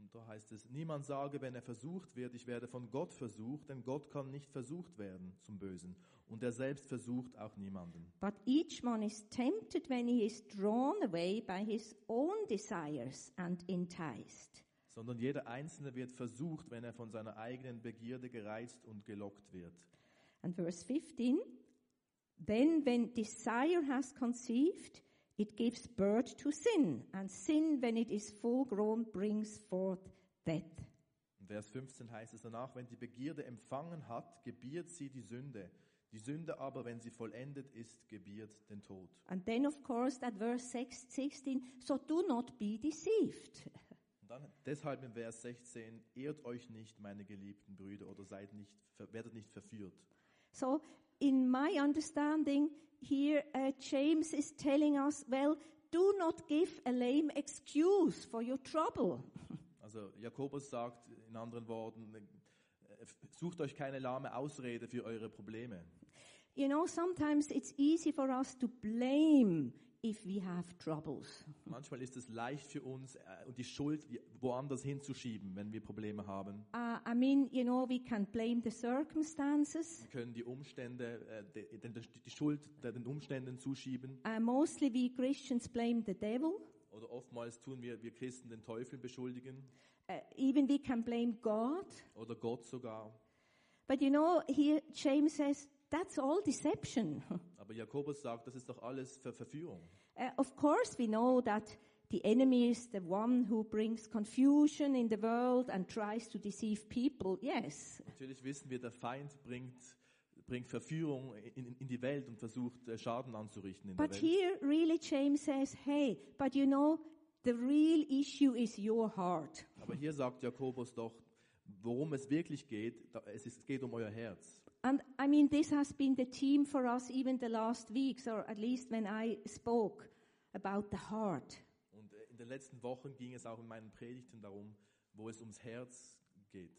und da heißt es, niemand sage, wenn er versucht wird, ich werde von Gott versucht, denn Gott kann nicht versucht werden zum Bösen. Und er selbst versucht auch niemanden. But each one is tempted when he is drawn away by his own desires and enticed. Sondern jeder Einzelne wird versucht, wenn er von seiner eigenen Begierde gereizt und gelockt wird. And verse 15 Then, when desire has conceived, it gives birth to sin, and sin, when it is full grown, brings forth death. In Vers 15 heißt es danach, wenn die Begierde empfangen hat, gebiert sie die Sünde. Die Sünde aber, wenn sie vollendet ist, gebiert den Tod. And then, of course, that verse 6, 16 so do not be deceived. Und dann deshalb im Vers 16, ehrt euch nicht, meine geliebten Brüder, oder seid nicht, werdet nicht verführt. So, in my understanding, here uh, James is telling us, well, do not give a lame excuse for your trouble. Also Jakobus sagt in anderen Worten, äh, sucht euch keine lahme Ausrede für eure Probleme. You know, sometimes it's easy for us to blame if we have troubles. Manchmal ist es leicht für uns, äh, und die Schuld woanders hinzuschieben, wenn wir Probleme haben. Uh, I mean, you know, we can blame the circumstances. Wir können die Umstände, äh, den- die Schuld den Umständen zuschieben. Uh, mostly we Christians blame the devil. Oder oftmals tun wir, wir Christen den Teufel beschuldigen. Uh, even we can blame God. Oder Gott sogar. But you know, here James says that's all deception. Aber Jakobus sagt, das ist doch alles Ver Verführung. Uh, of course, we know that the enemy is the one who brings confusion in the world and tries to deceive people. Yes. Natürlich wissen wir, der Feind bringt, bringt Verführung in, in die Welt und versucht, äh, Schaden anzurichten in But der Welt. here, really, James says, hey, but you know, the real issue is your heart. Aber hier sagt Jakobus doch, worum es wirklich geht, es, ist, es geht um euer Herz. And I mean, this has been the theme for us even the last weeks, or at least when I spoke about the heart. Und äh, in den letzten Wochen ging es auch in meinen Predigten darum, wo es ums Herz geht.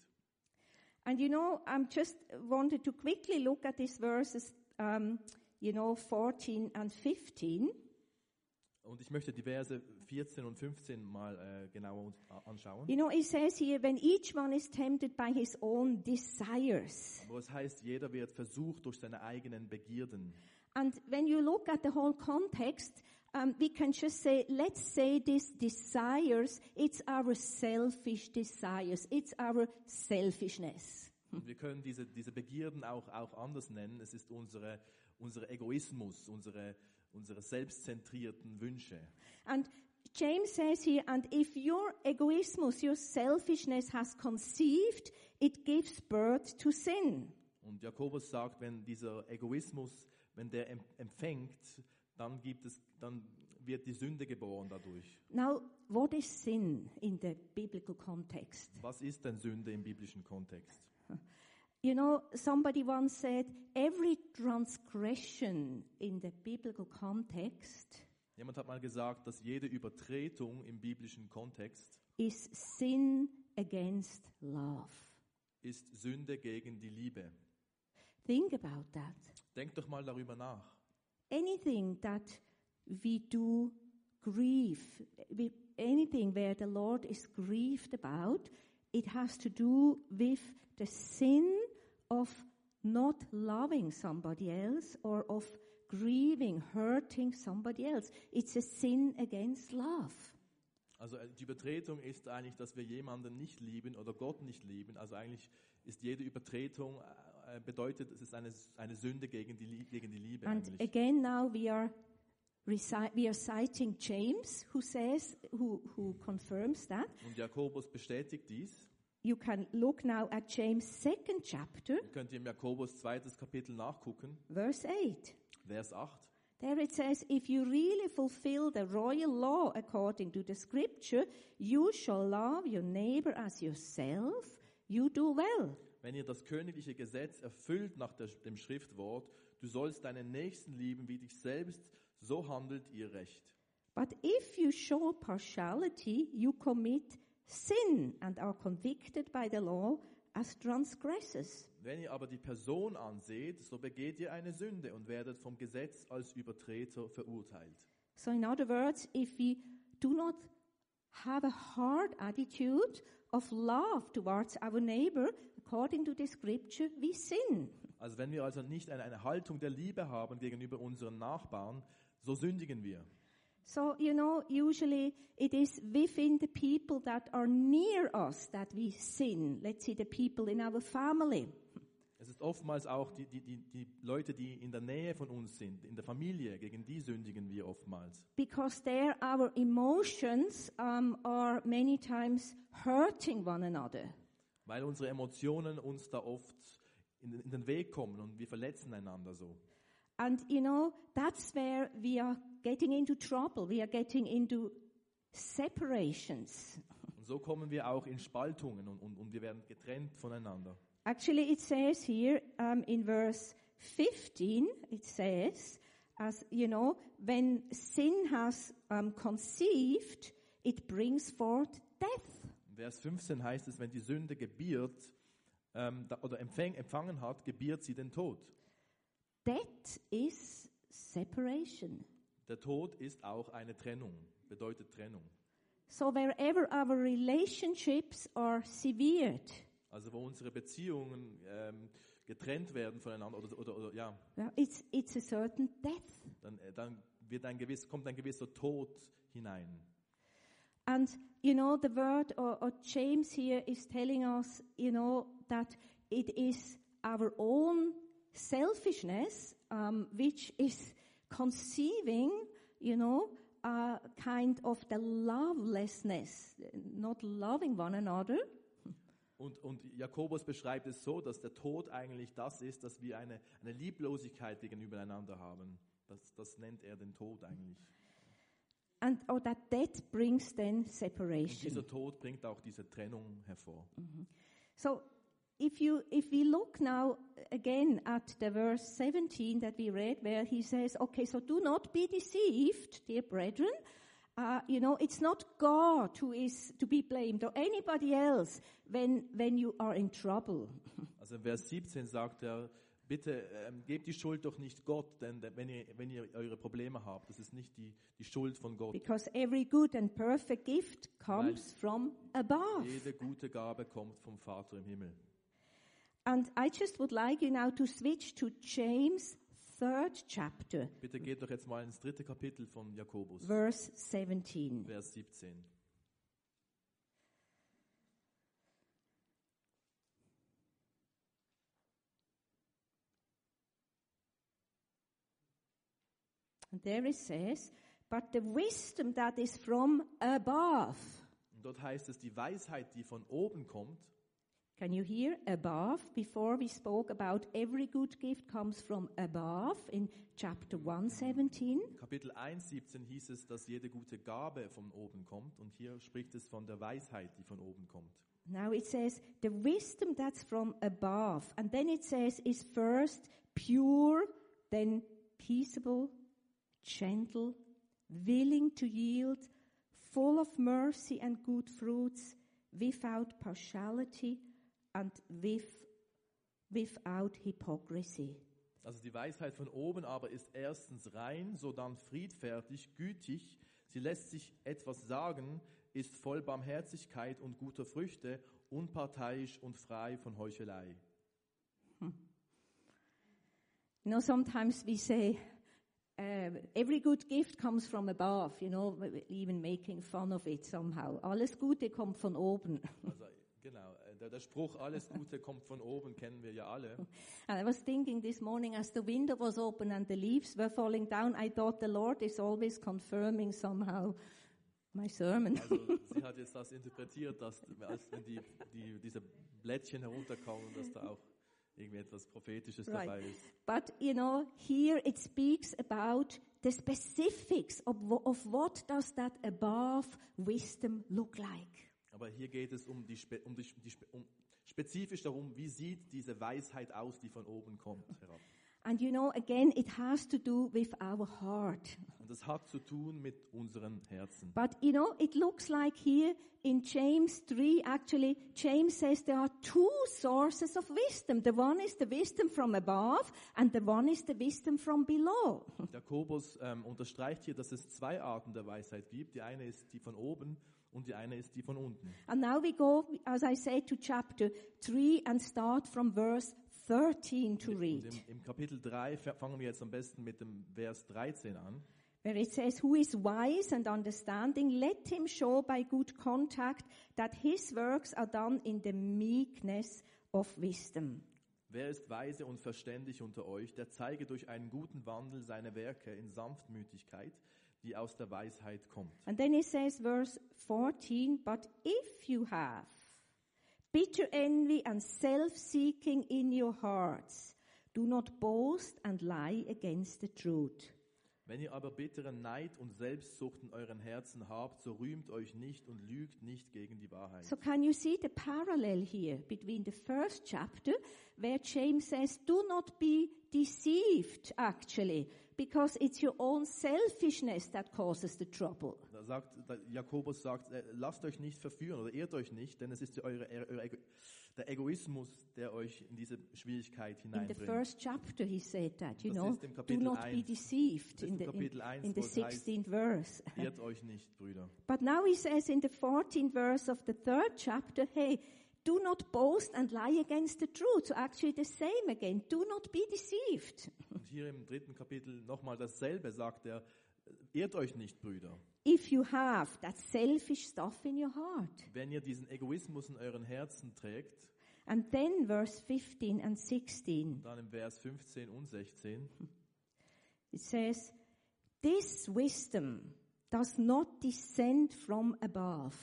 And you know, I'm just wanted to quickly look at these verses, um, you know, 14 and 15. Und ich möchte die Verse 14 und 15 mal äh, genauer uns anschauen. You know, it says here, when each one is tempted by his own desires. Wo es heißt, jeder wird versucht durch seine eigenen Begierden. And when you look at the whole context, um, we can just say, let's say these desires, it's our selfish desires, it's our selfishness. Und wir können diese, diese Begierden auch, auch anders nennen. Es ist unsere, unser Egoismus, unsere, unsere selbstzentrierten Wünsche. And James says here, and if your egoismus, your selfishness has conceived, it gives birth to sin. Und Jakobus sagt, wenn dieser Egoismus, wenn der em- empfängt, dann gibt es, dann wird die Sünde geboren dadurch. Now, what is sin in the biblical context? Was ist denn Sünde im biblischen Kontext? You know, somebody once said, every transgression in the biblical context Jemand hat mal gesagt, dass jede Übertretung im biblischen Kontext is sin against love. ist Sünde gegen die Liebe. Think about that. Denkt doch mal darüber nach. Anything that we do grieve, anything where the Lord is grieved about, it has to do with the sin of not loving somebody else or of grieving, hurting somebody else. It's a sin against love. Also äh, die Übertretung ist eigentlich, dass wir jemanden nicht lieben oder Gott nicht lieben. Also eigentlich ist jede Übertretung äh, bedeutet, es ist eine, eine Sünde gegen die, gegen die Liebe And eigentlich. again, now we are we are citing James, who says, who, who confirms that. Und Jakobus bestätigt dies. You can look now at James' second chapter, Ihr könnt im Jakobus zweites Kapitel nachgucken, verse 8. Vers 8. There it says, if you really fulfill the royal law according to the scripture, you shall love your neighbor as yourself, you do well. Wenn ihr das königliche Gesetz erfüllt nach der, dem Schriftwort, du sollst deinen Nächsten lieben wie dich selbst, so handelt ihr recht. But if you show partiality, you commit sin and are convicted by the law as transgressors. Wenn ihr aber die Person anseht, so begeht ihr eine Sünde und werdet vom Gesetz als Übertreter verurteilt. So, in other words, if we do not have a hard attitude of love towards our neighbor, according to the scripture, we sin. Also wenn wir also nicht eine, eine Haltung der Liebe haben gegenüber unseren Nachbarn, so sündigen wir. So, you know, usually it is within the people that are near us that we sin. Let's say the people in our family. Es ist oftmals auch die, die, die, die Leute, die in der Nähe von uns sind, in der Familie, gegen die sündigen wir oftmals. Because there our emotions um, are many times hurting one another. Weil unsere Emotionen uns da oft in, in den Weg kommen und wir verletzen einander so. And you know, that's where we are getting into trouble. We are getting into separations. Und so kommen wir auch in Spaltungen und, und, und wir werden getrennt voneinander. Actually, it says here um, in verse 15, it says, as you know, when sin has um, conceived, it brings forth death. In Vers 15 heißt es, wenn die Sünde gebiert ähm, da, oder empfäng, empfangen hat, gebiert sie den Tod. Death is separation. Der Tod ist auch eine Trennung, bedeutet Trennung. So wherever our relationships are severed, Also wo unsere Beziehungen ähm, getrennt werden voneinander oder, oder, oder ja, well, it's, it's a certain death. dann, äh, dann wird ein gewiss, kommt ein gewisser Tod hinein. And, you know, the word or, or James here is telling us, you know, that it is our own selfishness um, which is conceiving, you know, a kind of the lovelessness, not loving one another. Und, und Jakobus beschreibt es so, dass der Tod eigentlich das ist, dass wir eine, eine Lieblosigkeit gegenüber einander haben. Das, das nennt er den Tod eigentlich. And or that death brings then Und separation. dieser Tod bringt auch diese Trennung hervor. So if you if we look now again at the verse 17 that we read where he says okay so do not be deceived dear brethren uh, you know it's not God who is to be blamed or anybody else when when you are in trouble Also in Vers 17 sagt er, bitte ähm, gebt die Schuld doch nicht Gott, denn wenn ihr, wenn ihr eure Probleme habt, das ist nicht die, die Schuld von Gott. because every good and perfect gift comes from above Jede gute Gabe kommt vom Vater im Himmel. And I just would like you now to switch to James third chapter Bitte geht doch jetzt mal ins dritte Kapitel von Jakobus, verse 17 Vers 17. And there it says, but the wisdom that is from above. Und dort heißt es, die Weisheit, die von oben kommt, Can you hear above? Before we spoke about every good gift comes from above in chapter 117. Kapitel 1, 17 hieß es, dass jede gute Gabe von oben kommt. Und hier spricht es von der Weisheit, die von oben kommt. Now it says the wisdom that's from above. And then it says is first pure, then peaceable, gentle, willing to yield, full of mercy and good fruits, without partiality and with, without hypocrisy. Also die Weisheit von oben aber ist erstens rein, sodann friedfertig, gütig. Sie lässt sich etwas sagen, ist voll Barmherzigkeit und guter Früchte, unparteiisch und frei von Heuchelei. You know, sometimes we say, uh, every good gift comes from above, you know, even making fun of it somehow. Alles Gute kommt von oben. Also genau, der, der Spruch, alles Gute kommt von oben, kennen wir ja alle. And I was thinking this morning as the window was open and the leaves were falling down, I thought the Lord is always confirming somehow my sermon. Also sie hat jetzt das interpretiert, dass als wenn die, die, diese Blättchen herunterkommen, dass da auch irgendwie etwas Prophetisches Right. dabei ist. But you know, here it speaks about the specifics of, of what does that above wisdom look like. Aber hier geht es um die, Spe um die, die um, spezifisch darum, wie sieht diese Weisheit aus, die von oben kommt herab. And you know, again, it has to do with our heart. Und das hat zu tun mit unseren Herzen. But you know, it looks like here in James 3, actually, James says there are two sources of wisdom. The one is the wisdom from above, and the one is the wisdom from below. Jakobus ähm, unterstreicht hier, dass es zwei Arten der Weisheit gibt. Die eine ist die von oben und die eine ist die von unten. And now we go, as I say, to chapter 3 and start from verse 13 to Und read, im, Im Kapitel 3 f- fangen wir jetzt am besten mit dem Vers 13 an. where it says, Who is wise and understanding, let him show by good contact that his works are done in the meekness of wisdom. Wer ist weise und verständig unter euch, der zeige durch einen guten Wandel seine Werke in Sanftmütigkeit, die aus der Weisheit kommt. And then it says, verse 14, But if you have bitter envy and self seeking in your hearts, do not boast and lie against the truth. Wenn ihr aber bitteren Neid und Selbstsucht in euren Herzen habt, so rühmt euch nicht und lügt nicht gegen die Wahrheit. So can you see the parallel here between the first chapter where James says, do not be deceived actually, because it's your own selfishness that causes the trouble. Da sagt, da Jakobus sagt, äh, lasst euch nicht verführen oder irrt euch nicht, denn es ist eure, eure, Ego- der Egoismus, der euch in diese Schwierigkeit In the first chapter he said that, you know, do not be deceived in the, in, 1, in the wo es heißt, 16th verse. Irrt euch nicht, Brüder. But now he says in the 14th verse of the third chapter, hey, do not boast and lie against the truth. So actually the same again. Do not be deceived. Und hier im dritten Kapitel nochmal dasselbe sagt er, irrt euch nicht, Brüder. If you have that selfish stuff in your heart. Wenn ihr diesen Egoismus in euren Herzen trägt, And then verse 15 and 16, dann im Vers 15 und 16, it says, this wisdom does not descend from above,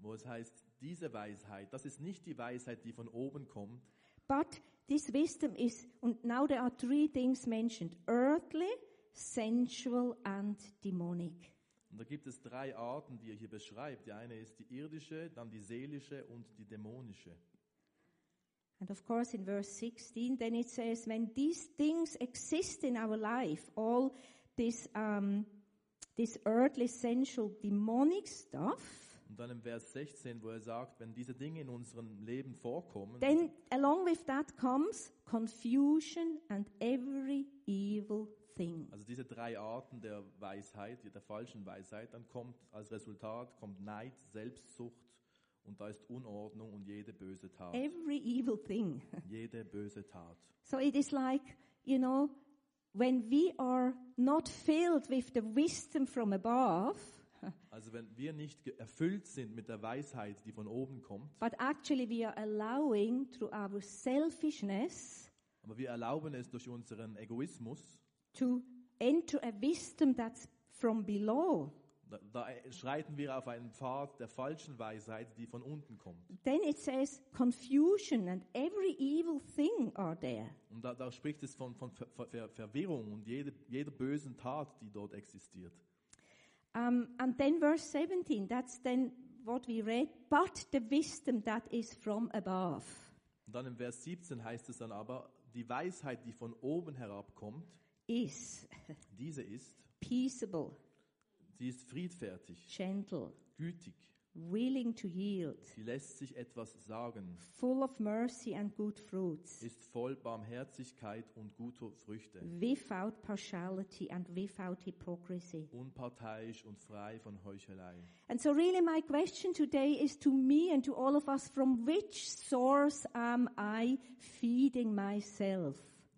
wo es heißt, diese Weisheit, das ist nicht die Weisheit, die von oben kommt, but this wisdom is, and now there are three things mentioned, earthly, sensual and demonic. Und da gibt es drei Arten, die er hier beschreibt. Die eine ist die irdische, dann die seelische und die dämonische. And of course, in verse 16, then it says, when these things exist in our life, all this, um, this earthly, sensual, demonic stuff, Und dann im Vers 16, wo er sagt, wenn diese Dinge in unserem Leben vorkommen, then along with that comes confusion and every evil thing. also diese drei Arten der Weisheit, der falschen Weisheit, dann kommt als Resultat kommt Neid, Selbstsucht und da ist Unordnung und jede böse Tat. Every evil thing. Jede böse Tat. So it is like, you know, when we are not filled with the wisdom from above, Also wenn wir nicht erfüllt sind mit der Weisheit, die von oben kommt, but actually we are allowing through our selfishness aber wir erlauben es durch unseren Egoismus, to enter a wisdom that's from below, da, da schreiten wir auf einen Pfad der falschen Weisheit, die von unten kommt. then it says confusion and every evil thing are there. Und da, da spricht es von, von Ver, Ver, Verwirrung und jede, jeder bösen Tat, die dort existiert. Um, and then verse 17, that's then what we read, but the wisdom that is from above. Und dann im Vers 17 heißt es dann aber, die Weisheit, die von oben herabkommt, is diese ist, peaceable, sie ist friedfertig, gentle, gütig, willing to yield, Sie lässt sich etwas sagen, full of mercy and good fruits, ist voll Barmherzigkeit und guter Früchte, without partiality and without hypocrisy. unparteiisch und frei von Heuchelei. And so, really, my question today is to me and to all of us from which source am I feeding myself?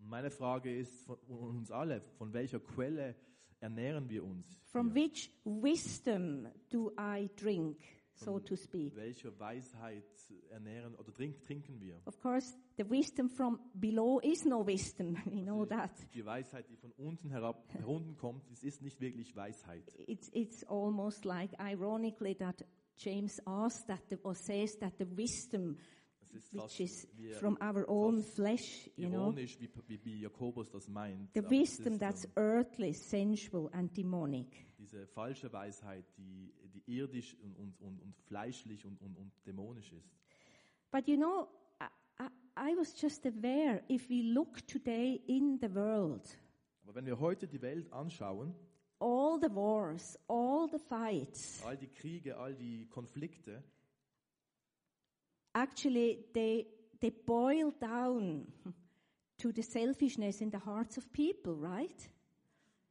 Meine Frage ist von uns alle, von welcher Quelle ernähren wir uns? From hier? which wisdom do I drink, so to speak? Welcher Weisheit ernähren oder trink, trinken wir? Of course, the wisdom from below is no wisdom. We know that. Die Weisheit, die von unten herab herunterkommt, das ist nicht wirklich Weisheit. It's, it's almost like ironically that James asks that the, or says that the wisdom which is from our own flesh, you know, wie, wie, wie das meint. the wisdom that's earthly, sensual, and demonic. Diese falsche Weisheit, die, die irdisch und, und, und, fleischlich und, und, und dämonisch ist. But you know, I, I, I was just aware if we look today in the world, Aber wenn wir heute die Welt anschauen, all the wars, all the fights, all die Kriege, all die Konflikte, actually they, they boil down to the selfishness in the hearts of people, right?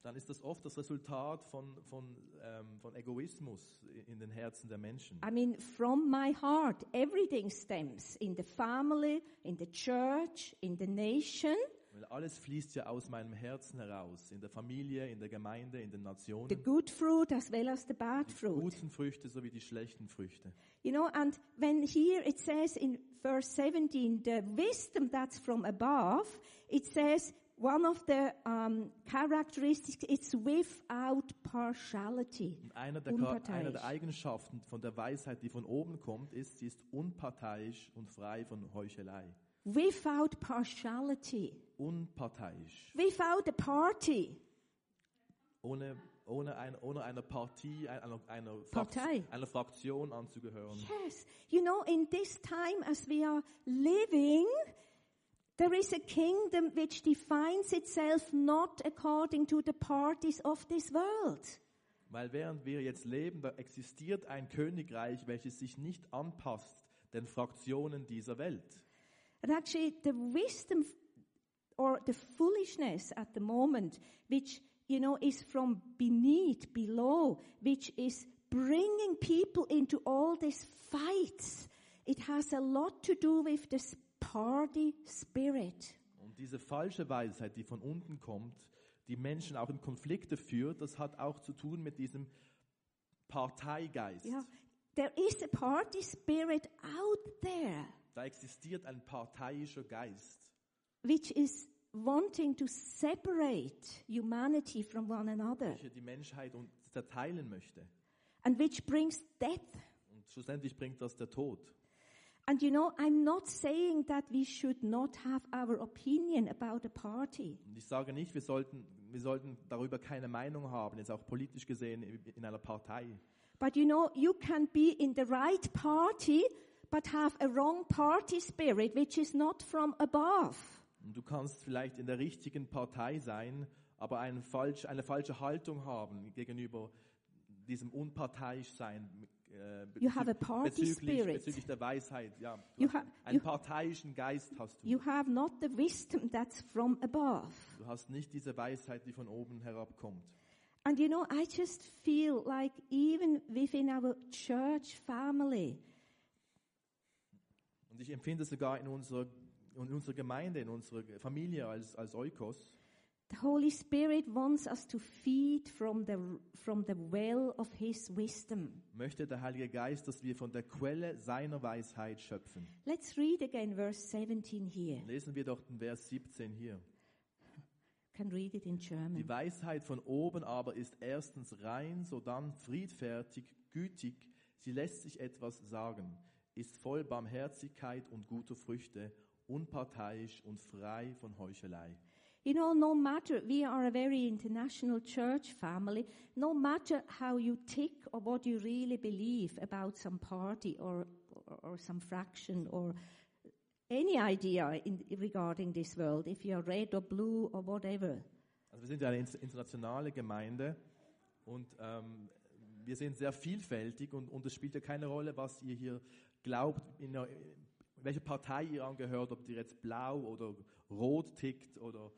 Dann ist das oft das Resultat von, von, ähm, von Egoismus in den Herzen der Menschen. I mean, from my heart, everything stems in the family, in the church, in the nation. Weil alles fließt ja aus meinem Herzen heraus, in der Familie, in der Gemeinde, in den The Nationen. good fruit as well as the bad Die fruit. guten Früchte sowie die schlechten Früchte. You know, and when here it says in verse 17, the wisdom that's from above, it says one of the um, characteristics, it's without partiality. Und einer der, einer der Eigenschaften von der Weisheit, die von oben kommt, ist, sie ist unparteiisch und frei von Heuchelei. Without partiality. Unparteiisch. Without a party. Ohne, ohne, ein, ohne einer Partie, einer, einer, Partei. Frakt, einer Fraktion anzugehören. Yes. You know, in this time as we are living, there is a kingdom which defines itself not according to the parties of this world. Weil während wir jetzt leben, da existiert ein Königreich, welches sich nicht anpasst den Fraktionen dieser Welt. And actually, the wisdom or the foolishness at the moment, which, you know, is from beneath, below, which is bringing people into all these fights, it has a lot to do with this party spirit. Und diese falsche Weisheit, die von unten kommt, die Menschen auch in Konflikte führt, das hat auch zu tun mit diesem Parteigeist. Yeah. There is a party spirit out there Da existiert ein parteiischer Geist, which is wanting to separate humanity from one another welcher die Menschheit zerteilen möchte. and which brings death. Und schlussendlich bringt das der Tod. And you know, I'm not saying that we should not have our opinion about a party. Und ich sage nicht, wir sollten, wir sollten darüber keine Meinung haben, jetzt auch politisch gesehen in einer Partei. But you know, you can be in the right party, but have a wrong party spirit, which is not from above. Und du kannst vielleicht in der richtigen Partei sein, aber eine, falsch, eine falsche Haltung haben gegenüber diesem Unparteiischsein. Äh, You have a party bezüglich, spirit. bezüglich der Weisheit. Ja, You ha- einen you- parteiischen Geist hast du. You have not the wisdom that's from above. Du hast nicht diese Weisheit, die von oben herabkommt. And you know, I just feel like even within our church family, Und ich empfinde sogar in unserer, in unserer Gemeinde, in unserer Familie als, als Oikos, the Holy Spirit wants us to feed from the, from the well of His wisdom. möchte der Heilige Geist, dass wir von der Quelle seiner Weisheit schöpfen. Let's read again verse 17 here. Lesen wir doch den Vers 17 hier. can read it in German. Die Weisheit von oben aber ist erstens rein, sodann friedfertig, gütig, sie lässt sich etwas sagen, ist voll Barmherzigkeit und guter Früchte, unparteiisch und frei von Heuchelei. You know, no matter, we are a very international church family, no matter how you tick or what you really believe about some party or, or, or some fraction or any idea in, regarding this world, if you are red or blue or whatever, Also wir sind ja eine internationale Gemeinde und ähm, wir sind sehr vielfältig und, und es spielt ja keine Rolle, was ihr hier glaubt, in, der, welche Partei ihr angehört, ob ihr jetzt blau oder rot tickt oder,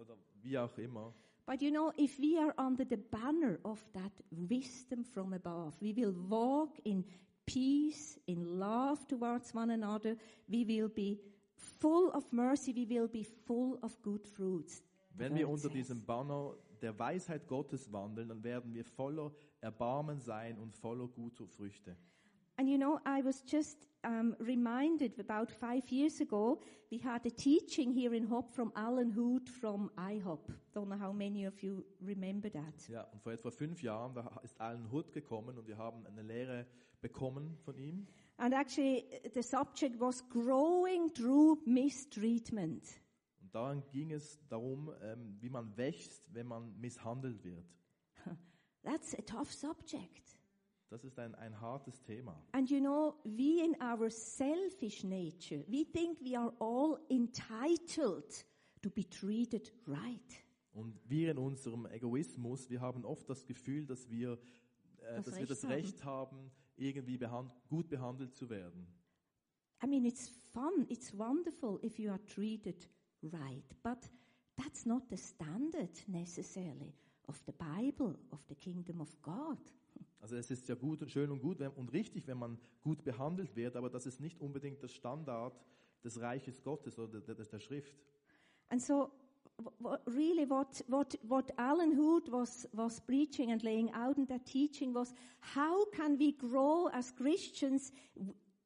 oder wie auch immer. But you know, if we are under the banner of that wisdom from above, we will walk in peace, in love towards one another. We will be full of mercy. We will be full of good fruits. Wenn wir unter diesem Banner der Weisheit Gottes wandeln, dann werden wir voller Erbarmen sein und voller guter Früchte. And you know, I was just um, reminded about five years ago, we had a teaching here in Hop from Alan Hood from IHOP. Don't know how many of you remember that. Ja, und vor etwa fünf Jahren, da ist Alan Hood gekommen und wir haben eine Lehre bekommen von ihm. And actually, the subject was growing through mistreatment. Und daran ging es darum, ähm, wie man wächst, wenn man misshandelt wird. That's a tough subject. Das ist ein, ein hartes Thema. And you know, we in our selfish nature, we think we are all entitled to be treated right. Und wir in unserem Egoismus, wir haben oft das Gefühl, dass wir, äh, Das dass wir Recht das haben. Recht haben, irgendwie behand gut behandelt zu werden. I mean, it's fun, it's wonderful if you are treated right, but that's not the standard necessarily of the Bible, of the kingdom of God. Also es ist ja gut und schön und gut und richtig, wenn man gut behandelt wird, aber das ist nicht unbedingt der Standard des Reiches Gottes oder der, der, Schrift. And so, really, what, what, what Alan Hood was, was preaching and laying out in that teaching was how can we grow as Christians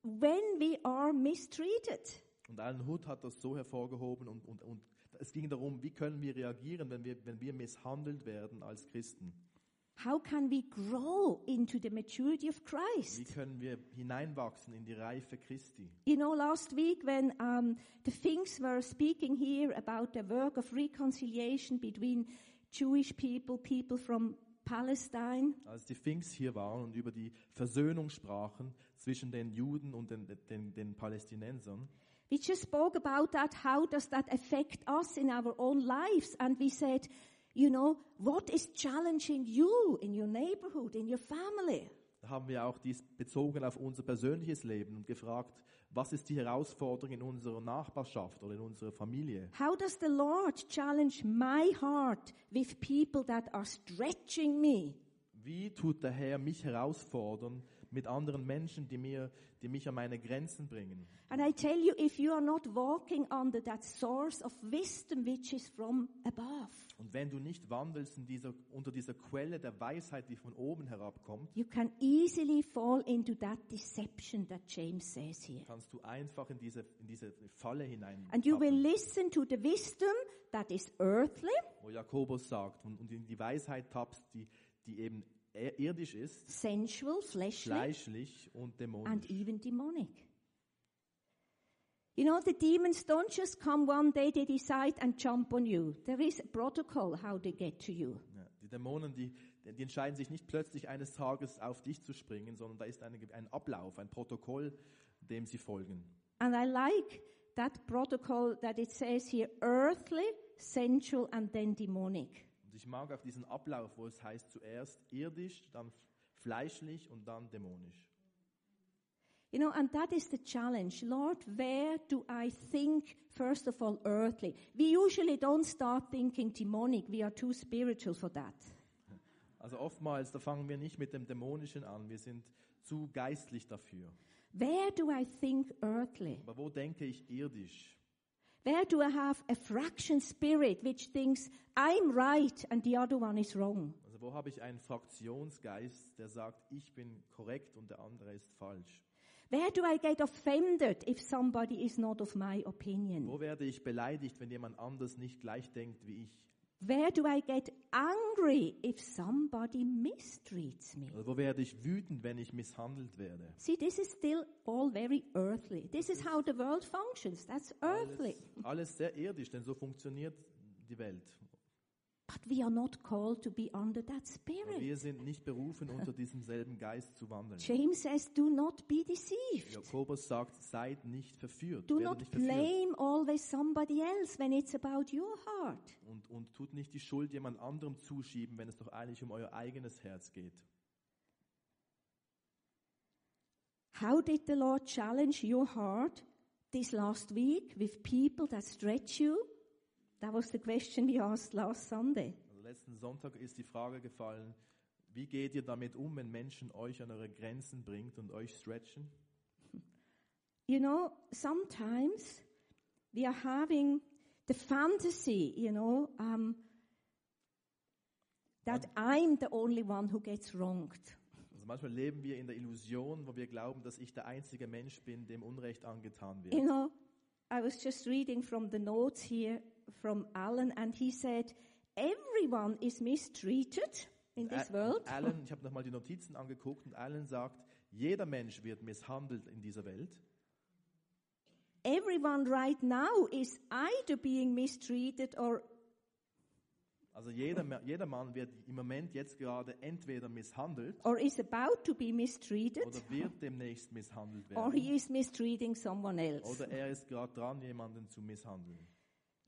when we are mistreated? Und Alan Hood hat das so hervorgehoben und, und, und es ging darum, wie können wir reagieren, wenn wir, wenn wir misshandelt werden als Christen? How can we grow into the maturity of Christ? Wie können wir hineinwachsen in die Reife Christi? You know, last week when um, the Finks were speaking here about the work of reconciliation between Jewish people, people from Palestine, Als die Pfingst hier waren und über die Versöhnung sprachen zwischen den Juden und den, den, den Palästinensern, we just spoke about that. How does that affect us in our own lives? And we said, you know, what is challenging you in your neighborhood, in your family? da haben wir auch dies bezogen auf unser persönliches Leben und gefragt, was ist die Herausforderung in unserer Nachbarschaft oder in unserer Familie? How does the Lord challenge my heart with people that are stretching me? Wie tut der Herr mich herausfordern mit anderen Menschen, die, mir, die mich an meine Grenzen bringen? And I tell you, if you are not walking under that source of wisdom which is from above, Und wenn du nicht wandelst in dieser, unter dieser Quelle der Weisheit, die von oben herabkommt, you can easily fall into that deception that James says here. kannst du einfach in diese, in diese Falle hinein. And you will listen to the wisdom that is earthly, wo Jakobus sagt, und, und in die Weisheit tappst, die, die eben irdisch ist, sensual, fleshly, fleischlich und and dämonisch. even demonic. You know, the demons don't just come one day, they decide and jump on you. There is a protocol how they get to you. Ja, die Dämonen, die, die entscheiden sich nicht plötzlich eines Tages auf dich zu springen, sondern da ist eine, ein Ablauf, ein Protokoll, dem sie folgen. And I like that protocol that it says here earthly, sensual, and then demonic. Ich mag auch diesen Ablauf, wo es heißt zuerst irdisch, dann fleischlich und dann dämonisch. You know, and that is the challenge. Lord, where do I think, first of all, earthly? We usually don't start thinking demonic. We are too spiritual for that. Also oftmals, da fangen wir nicht mit dem Dämonischen an, wir sind zu geistlich dafür. Where do I think earthly? Aber wo denke ich irdisch? Where do I have a fraction spirit which thinks I'm right and the other one is wrong? Also wo habe ich einen Fraktionsgeist, der sagt, ich bin korrekt und der andere ist falsch? Where do I get offended if somebody is not of my opinion? Wo werde ich beleidigt, wenn jemand anders nicht gleich denkt wie ich? Where do I get angry if somebody mistreats me? Oder wo werde ich wütend, wenn ich misshandelt werde? See, this is still all very earthly. This is how the world functions. That's earthly. Alles, alles sehr irdisch, denn so funktioniert die Welt. But we are not called to be under that Aber spirit. wir sind nicht berufen, unter diesem selben Geist zu wandeln. James says, do not be deceived. Jakobus sagt, seid nicht verführt. Do werdet not blame always somebody else when it's about your heart. Und, und tut nicht die Schuld jemand anderem zuschieben, wenn es doch eigentlich um euer eigenes Herz geht. How did the Lord challenge your heart this last week with people that stretch you? That was the question we asked last Sunday. Letzten Sonntag ist die Frage gefallen, wie geht ihr damit um, wenn Menschen euch an eure Grenzen bringt und euch stretchen? You know, sometimes we are having the fantasy, you know, um, that I'm the only one who gets wronged. Also manchmal leben wir in der Illusion, wo wir glauben, dass ich der einzige Mensch bin, dem Unrecht angetan wird. You know, I was just reading from the notes here from Alan, and he said, everyone is mistreated in this world. Alan, ich habe nochmal die Notizen angeguckt und Alan sagt, jeder Mensch wird misshandelt in dieser Welt. Everyone right now is either being mistreated or Also jeder, jeder Mann wird im Moment jetzt gerade entweder misshandelt or is about to be mistreated, oder wird demnächst misshandelt or werden. he is mistreating someone else. Oder er ist gerade dran, jemanden zu misshandeln.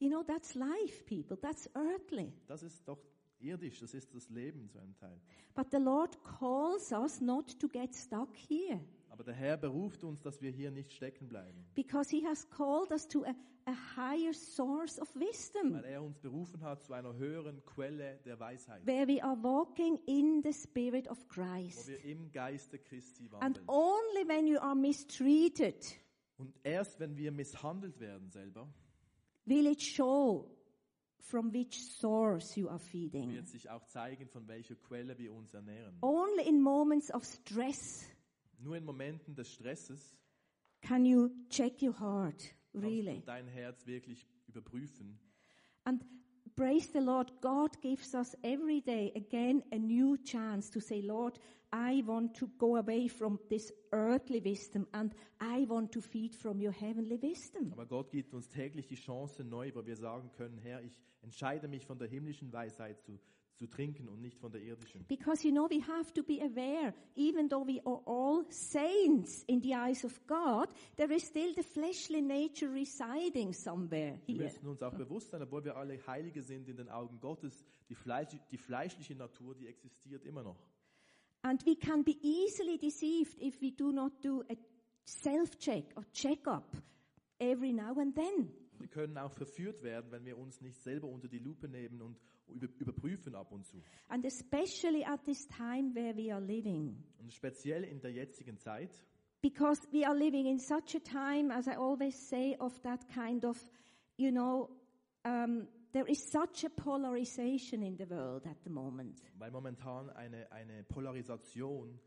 You know, that's life, people. That's earthly. Das ist doch irdisch, das ist das Leben zu einem Teil. But the Lord calls us not to get stuck here Aber der Herr beruft uns, dass wir hier nicht stecken bleiben. because He has called us to a, a higher source of wisdom Weil er uns berufen hat zu einer höheren Quelle der Weisheit, where we are walking in the Spirit of wo Christ. wir im Geiste Christi And wandeln. only when you are mistreated Und erst wenn wir misshandelt werden selber, will it show from which source you are feeding. wird sich auch zeigen, von welcher Quelle wir uns ernähren. Only in moments of stress Nur in Momenten des Stresses can you check your heart, kannst really. du dein Herz wirklich überprüfen. And praise the Lord, God gives us every day again a new chance to say, Lord, I want to go away from this earthly wisdom and I want to feed from your heavenly wisdom. Aber Gott gibt uns täglich die Chance neu, wo wir sagen können, Herr, ich entscheide mich von der himmlischen Weisheit zu, zu trinken und nicht von der irdischen. Because you know, we have to be aware, even though we are all saints in the eyes of God, there is still the fleshly nature residing somewhere Wir here. müssen uns auch bewusst sein, obwohl wir alle Heilige sind in den Augen Gottes, die, Fleisch, die fleischliche Natur, die existiert immer noch. And we can be easily deceived if we do not do a self-check or check-up every now and then. Wir können auch verführt werden, wenn wir uns nicht selber unter die Lupe nehmen und überprüfen ab und zu. And especially at this time where we are living. Und speziell in der jetzigen Zeit, Because we are living in such a time, as I always say, of that kind of, you know, um, there is such a polarization in the world at the moment. weil momentan eine, eine Polarisation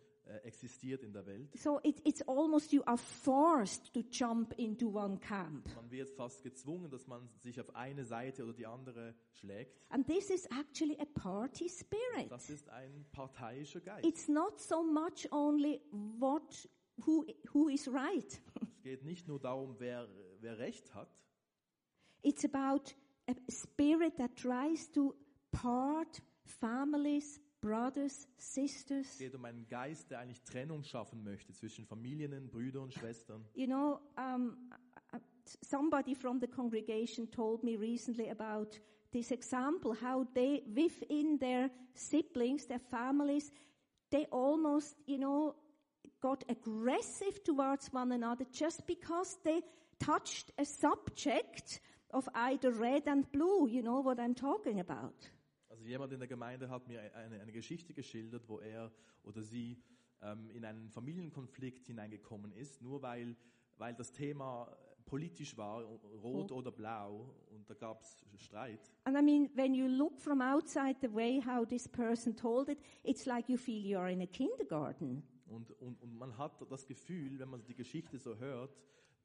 existiert in der Welt. So it, it's almost you are forced to jump into one camp. Man wird fast gezwungen, dass man sich auf eine Seite oder die andere schlägt. And this is actually a party spirit. Das ist ein parteiischer Geist. It's not so much only what, who, who is right. Es geht nicht nur darum, wer, wer Recht hat, It's about a spirit that tries to part families, brothers, sisters. es geht um einen Geist, der eigentlich Trennung schaffen möchte zwischen Familien, Brüdern, Schwestern. You know, um, somebody from the congregation told me recently about this example, how they, within their siblings, their families, they almost, you know, got aggressive towards one another just because they touched a subject of either red and blue. You know what I'm talking about? Also jemand in der Gemeinde hat mir eine, eine Geschichte geschildert, wo er oder sie ähm, in einen Familienkonflikt hineingekommen ist, nur weil, weil das Thema politisch war, rot oder blau, und da gab es Streit. And I mean, when you look from outside the way how this person told it, it's like you feel you are in a kindergarten. Und, und, und man hat das Gefühl, wenn man die Geschichte so hört,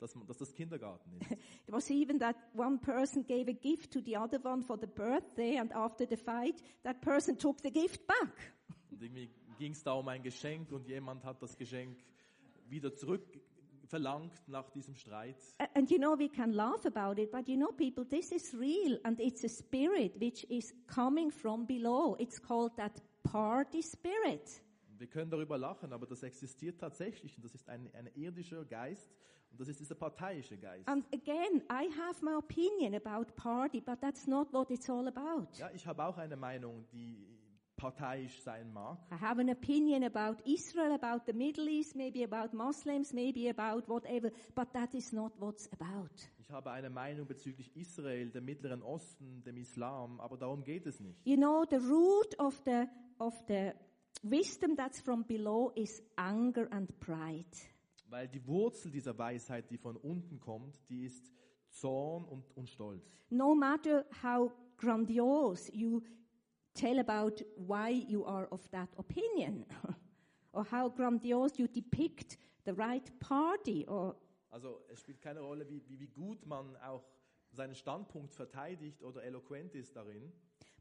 dass, man, dass das Kindergarten ist. It was even that one person gave a gift to the other one for the birthday, and after the fight, that person took the gift back. Und irgendwie ging es da um ein Geschenk und jemand hat das Geschenk wieder zurückverlangt nach diesem Streit. And you know, we can laugh about it, but you know, people, this is real, and it's a spirit which is coming from below. It's called that party spirit. Wir können darüber lachen, aber das existiert tatsächlich und das ist ein, ein irdischer Geist und das ist dieser parteiische Geist. And again, I have my opinion about party, but that's not what it's all about. Ja, ich habe auch eine Meinung, die parteiisch sein mag. I have an opinion about Israel, about the Middle East, maybe about Muslims, maybe about whatever, but that is not what's about. Ich habe eine Meinung bezüglich Israel, dem Mittleren Osten, dem Islam, aber darum geht es nicht. You know, the root of the, of the wisdom that's from below is anger and pride. Weil die Wurzel dieser Weisheit, die von unten kommt, die ist Zorn und, und Stolz. No matter how grandiose you tell about why you are of that opinion, or how grandiose you depict the right party, or Also es spielt keine Rolle, wie, wie, wie gut man auch seinen Standpunkt verteidigt oder eloquent ist darin.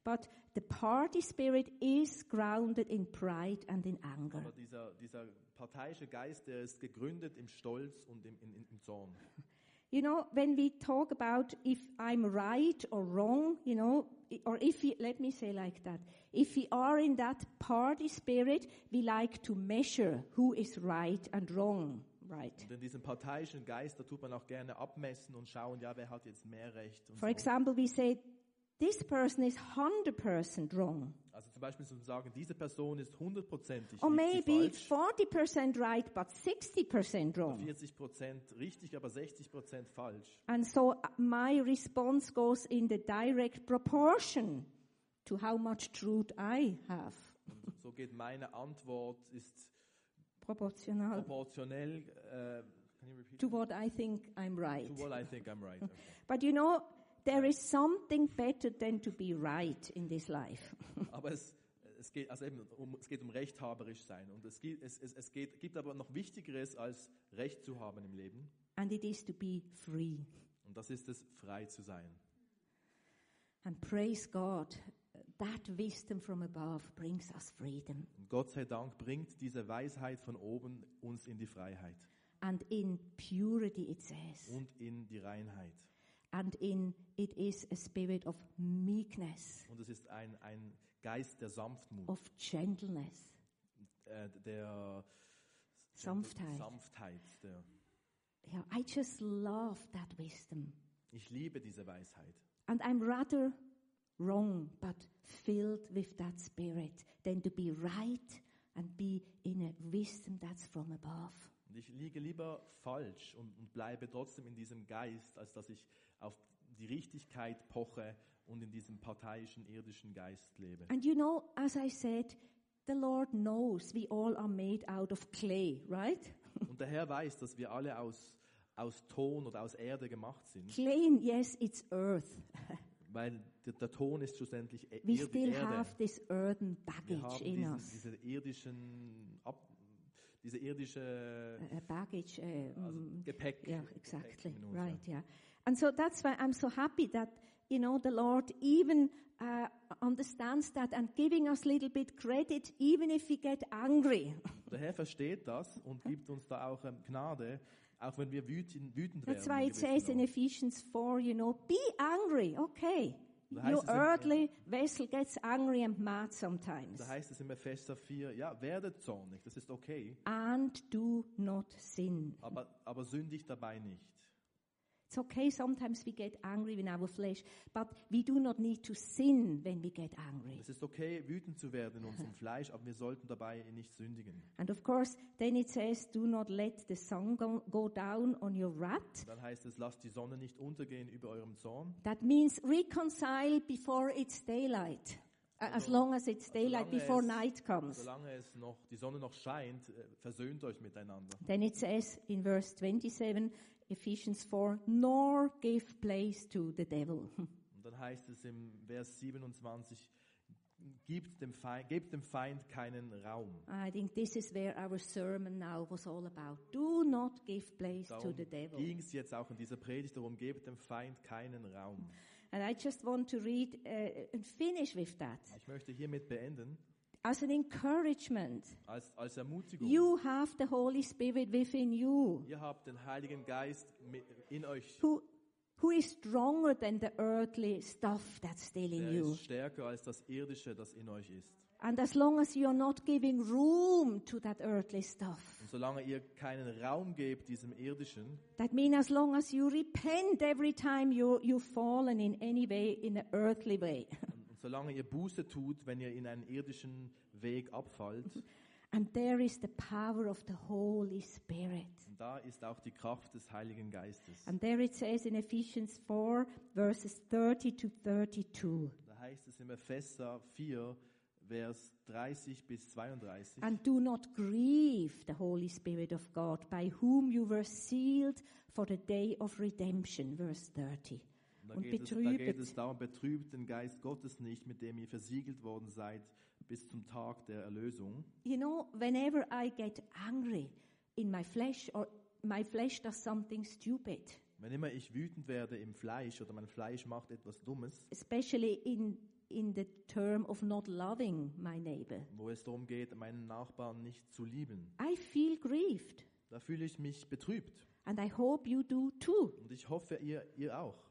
But the party spirit is grounded in pride and in anger. Aber dieser, dieser parteiische Geist, der ist gegründet im Stolz und im, in, im Zorn. You know, when we talk about if I'm right or wrong, you know, or if we, let me say like that, if we are in that party spirit, we like to measure who is right and wrong, right? Und in diesem parteiischen Geist, da tut man auch gerne abmessen und schauen, ja, wer hat jetzt mehr Recht. For so. example, we say, this person is 100% wrong. Also zum Beispiel zu sagen, diese Person ist hundertprozentig Or maybe 40% right, but 60% wrong. 40% richtig, aber 60% falsch. And so uh, my response goes in the direct proportion to how much truth I have. Und so geht meine Antwort, ist Proportional proportionell, repeat? to what I think I'm right. To what I think I'm right. Okay. But you know, there is something better than to be right in this life. Aber es, es, geht, also eben um, es geht um rechthaberisch sein. Und es, gibt, es, es, es geht, gibt aber noch Wichtigeres als Recht zu haben im Leben. And it is to be free. Und das ist es, frei zu sein. And praise God, that wisdom from above brings us freedom. Und Gott sei Dank bringt diese Weisheit von oben uns in die Freiheit And in purity, it says. und in die Reinheit. And in it is a spirit of meekness, Und es ist ein, ein Geist der Sanftmut, of gentleness, äh, der Sanftheit. Sanftheit der, Yeah, I just love that wisdom. ich liebe diese Weisheit. And I'm rather wrong, but filled with that spirit, than to be right and be in a wisdom that's from above. Und ich liege lieber falsch und, und bleibe trotzdem in diesem Geist, als dass ich auf die Richtigkeit poche und in diesem parteiischen, irdischen Geist lebe. And you know, as I said, the Lord knows we all are made out of clay, right? Und der Herr weiß, dass wir alle aus, aus Ton oder aus Erde gemacht sind, Clay, yes, it's earth. weil der, der Ton ist schlussendlich e- We Erd- still Erde. have this earthen Wir baggage haben in diesen, us. diese irdischen, Ab, diese irdische A baggage. Uh, also mm, Gepäck. yeah, Gepäck exactly. ja. Right, yeah. And so that's why I'm so happy that, you know, the Lord even uh, understands that and giving us a little bit credit, even if we get angry. Der Herr versteht das und gibt uns da auch ähm, Gnade, auch wenn wir wütend, wütend That's why in it says in. Ephesians 4, you know, be angry, okay. Da Your im- earthly vessel gets angry and mad sometimes. Da heißt es im Epheser 4, ja, werdet zornig, das ist okay, And do not sin. aber, aber sündigt dabei nicht. It's okay sometimes we get angry in our flesh, but we do not need to sin when we get angry. Es ist okay, wütend zu werden in unserem Fleisch, aber wir sollten dabei nicht sündigen. And of course, then it says, do not let the sun go, go down on your wrath. Dann heißt es, lasst die Sonne nicht untergehen über eurem Zorn. That means reconcile before it's daylight. Uh, As long as it's daylight, solange before es- night comes. Solange es noch, die Sonne noch scheint, äh, versöhnt euch miteinander. Then it says in verse 27, Ephesians 4, nor give place to the devil. Und dann heißt es im Vers 27, gebt dem Feind, gebt dem Feind keinen Raum. I think this is where our sermon now was all about. Do not give place to Darum the devil. ging es jetzt auch in dieser Predigt darum, gebt dem Feind keinen Raum. And I just want to read uh, and finish with that. Ich möchte hiermit beenden, As an encouragement, als, als Ermutigung. you have the Holy Spirit within you, Ihr habt den Heiligen Geist in euch. who, who is stronger than the earthly stuff that's still in Der you. ist stärker als das Irdische, das in euch ist. And as long as you're not giving room to that earthly stuff, Und solange ihr keinen Raum gebt diesem Irdischen, that means as long as you repent every time you, you've fallen in any way, in an earthly way, Solange ihr Buße tut, wenn ihr in einen irdischen Weg abfallt, And there is the power of the Holy Spirit. und da ist auch die Kraft des Heiligen Geistes. And there it says in Ephesians 4, verses 30 to 32. Da heißt es im Epheser 4, Vers 30 bis 32. And do not grieve the Holy Spirit of God, by whom you were sealed for the day of redemption. Verse 30. Und da und geht, es, da betrübet- geht es darum, betrübt den Geist Gottes nicht, mit dem ihr versiegelt worden seid bis zum Tag der Erlösung. You know, whenever I get angry in my flesh, or my flesh does something stupid, Wenn immer ich wütend werde im Fleisch oder mein Fleisch macht etwas Dummes, especially in, in the term of not loving my neighbor, wo es darum geht, meinen Nachbarn nicht zu lieben, I feel grieved. da fühle ich mich betrübt. And I hope you do too. Und ich hoffe, ihr, ihr auch.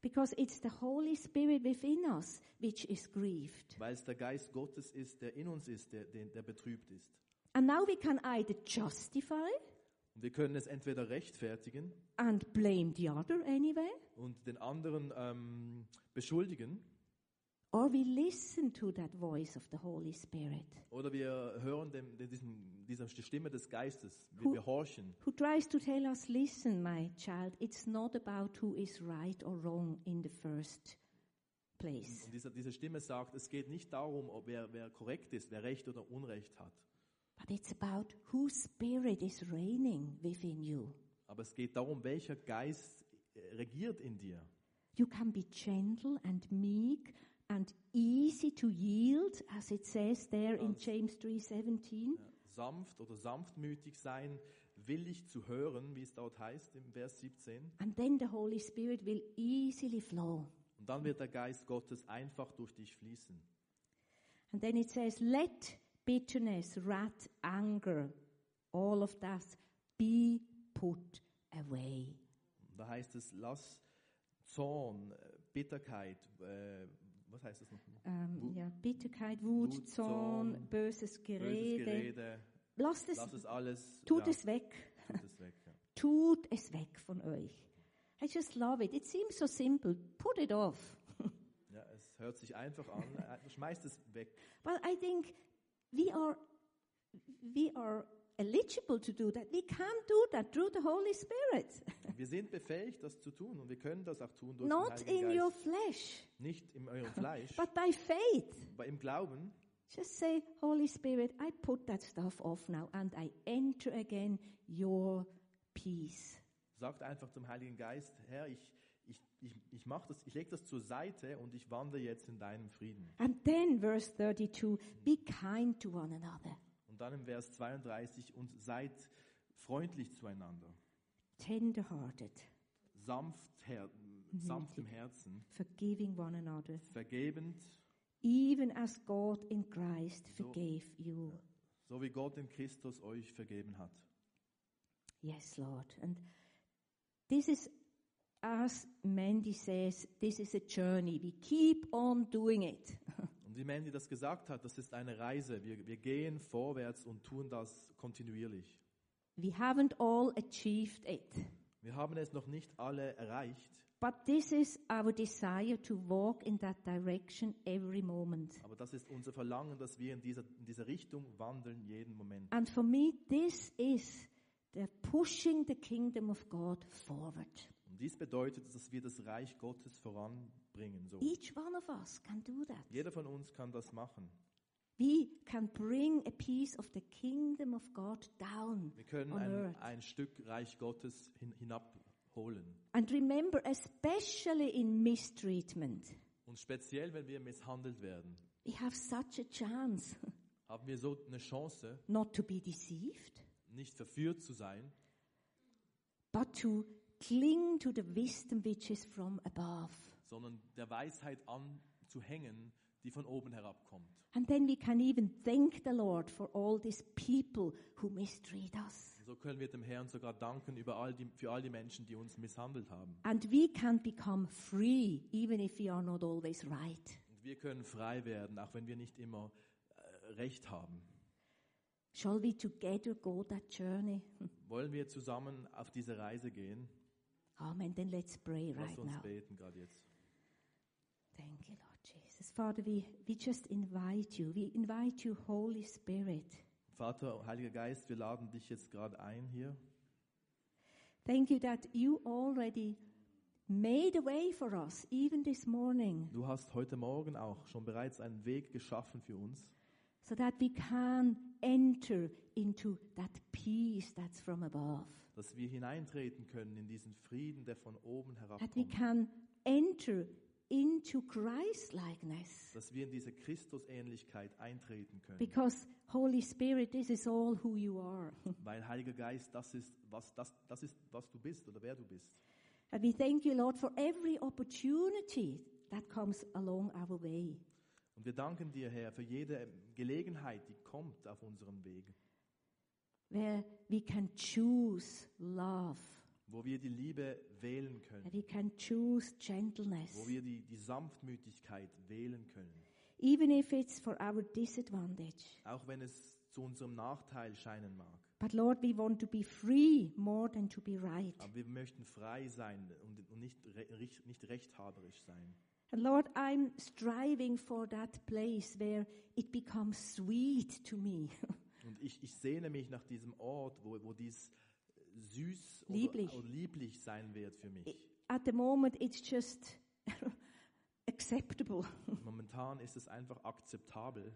Because it's the Holy Spirit within us which is grieved. Weil es der Geist Gottes ist, der in uns ist, der, der, der betrübt ist. And now we can either justify Und wir können es entweder rechtfertigen and blame the other anyway, und den anderen ähm, beschuldigen, or we listen to that voice of the Holy Spirit oder wir hören dem, diesem, dieser Stimme des Geistes, wir, Who- wir horchen. who tries to tell us, listen, my child, it's not about who is right or wrong in the first place. Und diese, diese Stimme sagt, es geht nicht darum, ob wer, wer korrekt ist, wer Recht oder Unrecht hat. But it's about whose spirit is reigning within you. Aber es geht darum, welcher Geist äh, regiert in dir. You can be gentle and meek and easy to yield, as it says there in. James 3:17. Ja, sanft oder sanftmütig sein, willig zu hören, wie es dort heißt im Vers 17. And then the Holy Spirit will easily flow. Und dann wird der Geist Gottes einfach durch dich fließen. And then it says, let bitterness, wrath, anger, all of that be put away. Da heißt es, lass Zorn, äh, Bitterkeit, äh, was heißt das noch? Ähm, ja, Bitterkeit, Wut, Wut, Zorn, Zorn, böses Böses Gerede. Gerede, Lasst es, lass es alles, tut ja, es weg. tut es weg. Ja. Tut es weg von euch. I just love it. It seems so simple. Put it off. Ja, es hört sich einfach an, äh, schmeißt es weg. Well, I think we are we are eligible to do that. We can do that through the Holy Spirit. Wir sind befähigt, das zu tun und wir können das auch tun durch Not den Heiligen in your Geist. flesh, Nicht in eurem Fleisch, but by faith. aber im Glauben. Just say, Holy Spirit, I put that stuff off now and I enter again your peace. Sagt einfach zum Heiligen Geist, Herr, ich, ich, ich, ich, mach das, ich lege das zur Seite und ich wandle jetzt in deinem Frieden. And then, verse 32, be kind to one another, Und dann im Vers 32, und seid freundlich zueinander, tender-hearted, sanft, her, sanft im Herzen, forgiving one another, vergebend, even as God in Christ So- forgave you. so wie Gott in Christus euch vergeben hat. Yes, Lord. And this is, as Mandy says, this is a journey. We keep on doing it. Wie Mandy das gesagt hat, das ist eine Reise. Wir, wir gehen vorwärts und tun das kontinuierlich. We haven't all achieved it. Wir haben es noch nicht alle erreicht, But this is our desire to walk in that direction every moment. aber das ist unser Verlangen, dass wir in dieser, in dieser Richtung wandeln, jeden Moment. And for me, this is the pushing the kingdom of God forward. Und dies bedeutet, dass wir das Reich Gottes voranbringen. So. Each one of us can do that. Jeder von uns kann das machen. We can bring a piece of the kingdom of God down Wir können on ein, earth. ein Stück Reich Gottes hin, hinabholen. And remember, especially in mistreatment, Und speziell, wenn wir misshandelt werden, we have such a chance haben wir so eine Chance, not to be deceived, nicht verführt zu sein, but to cling to the wisdom which is from above. Sondern der Weisheit anzuhängen, die von oben herabkommt. And then we can even thank the Lord for all these people who mistreat us. So können wir dem Herrn sogar danken über all die, für all die Menschen, die uns misshandelt haben. And we can become free even if we are not always right. Und wir können frei werden, auch wenn wir nicht immer äh, Recht haben. Shall we together go that journey? Wollen wir zusammen auf diese Reise gehen? Amen. Then let's pray Lass right uns now. beten gerade jetzt. Thank you, Lord Jesus. Father, we, we just invite you. We invite you, Holy Spirit. Vater, Heiliger Geist, wir laden dich jetzt gerade ein hier. Thank you that you already made a way for us, even this morning, Du hast heute Morgen auch schon bereits einen Weg geschaffen für uns, so that we can enter into that peace that's from above. dass wir hineintreten können in diesen Frieden, der von oben That we herabkommt. can enter into Christ-likeness. Dass wir in diese Christusähnlichkeit eintreten können. Because, Holy Spirit, this is all who you are. Weil Heiliger Geist, das ist, was, das, das ist, was du bist oder wer du bist. And we thank you, Lord, for every opportunity that comes along our way. Und wir danken dir, Herr, für jede Gelegenheit, die kommt auf unserem Weg, where we can choose love, wo wir die Liebe wählen können, we can choose gentleness, wo wir die, die Sanftmütigkeit wählen können, even if it's for our disadvantage. auch wenn es zu unserem Nachteil scheinen mag. But Lord, we want to be free more than to be right. Aber wir möchten frei sein und, und nicht, re, rich- nicht rechthaberisch sein. And Lord, I'm striving for that place where it becomes sweet to me. Und ich, ich sehne mich nach diesem Ort, wo, wo dies süß oder, Lieblich. oder lieblich sein wird für mich. At the moment, it's just acceptable Momentan ist es einfach akzeptabel,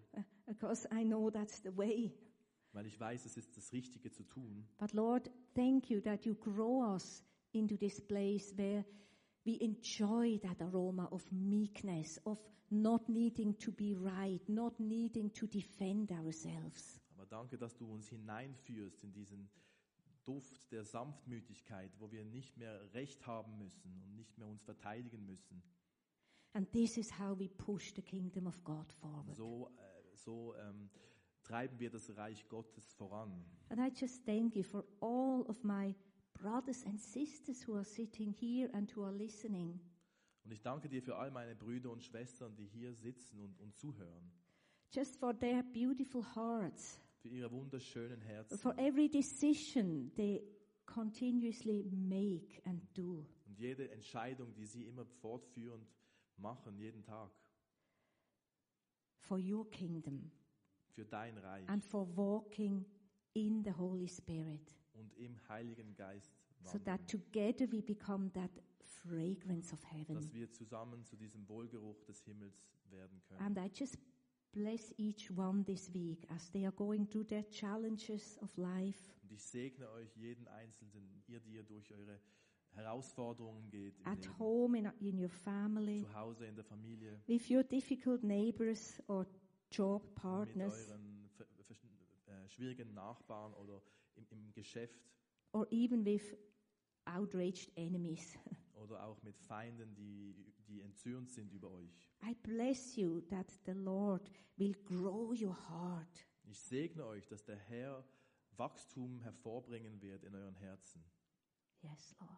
because I know that's the way. weil ich weiß, es ist das Richtige zu tun. But Lord, thank you that you grow us into this place where we enjoy that aroma of meekness, of not needing to be right, not needing to defend ourselves. Aber danke, dass du uns hineinführst in diesen Duft der Sanftmütigkeit, wo wir nicht mehr Recht haben müssen und nicht mehr uns verteidigen müssen. And this is how we push the kingdom of God forward. So, äh, so ähm, treiben wir das Reich Gottes voran. And I just thank you for all of my brothers and sisters who are sitting here and who are listening. Und ich danke dir für all meine Brüder und Schwestern, die hier sitzen und, und zuhören, Just for their beautiful hearts, für ihre wunderschönen Herzen for every decision they continuously make and do. und jede Entscheidung, die sie immer fortführend machen, jeden Tag, for your kingdom für dein Reich and for walking in the Holy Spirit, und im Heiligen Geist so that together we become that fragrance of heaven. dass wir zusammen zu diesem Wohlgeruch des Himmels werden können. And I just bless each one this week as they are going through their challenges of life. Und ich segne euch jeden Einzelnen, ihr, die ihr durch eure Herausforderungen geht, At Leben, home, in, in your family, zu Hause, in der Familie, with your difficult neighbors or job partners. mit euren ver- ver- äh, schwierigen Nachbarn oder im, im Geschäft or even with outraged enemies. oder auch mit Feinden, die, die entzürnt sind über euch. I bless you that the Lord will grow your heart. Ich segne euch, dass der Herr Wachstum hervorbringen wird in euren Herzen. Yes, Lord.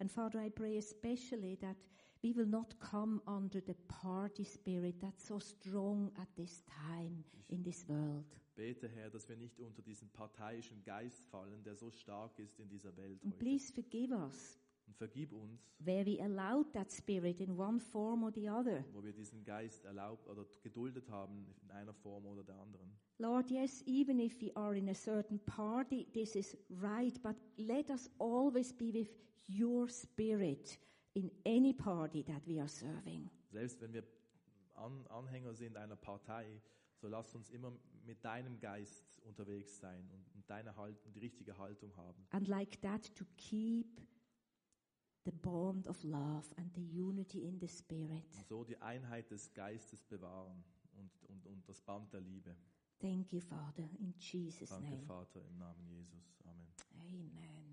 And Father, I pray especially that we will not come under the party spirit that's so strong at this time in this world. Bete, Herr, dass wir nicht unter diesen parteiischen Geist fallen, der so stark ist in dieser Welt And heute. please forgive us Und vergib uns, where we allowed that spirit in one form or the other. wo wir diesen Geist erlaubt oder geduldet haben in einer Form oder der anderen. Lord, yes, even if we are in a certain party, this is right, but let us always be with your spirit in any party that we are serving. Selbst wenn wir An Anhänger sind einer Partei, so lass uns immer mit deinem Geist unterwegs sein und, und deine Haltung, die richtige Haltung haben. And like that, to keep the bond of love and the unity in the spirit. So die Einheit des Geistes bewahren und, und, und das Band der Liebe. Thank you, Father, in Jesus' Danke, name. Vater, im Namen Jesus. Amen. Amen.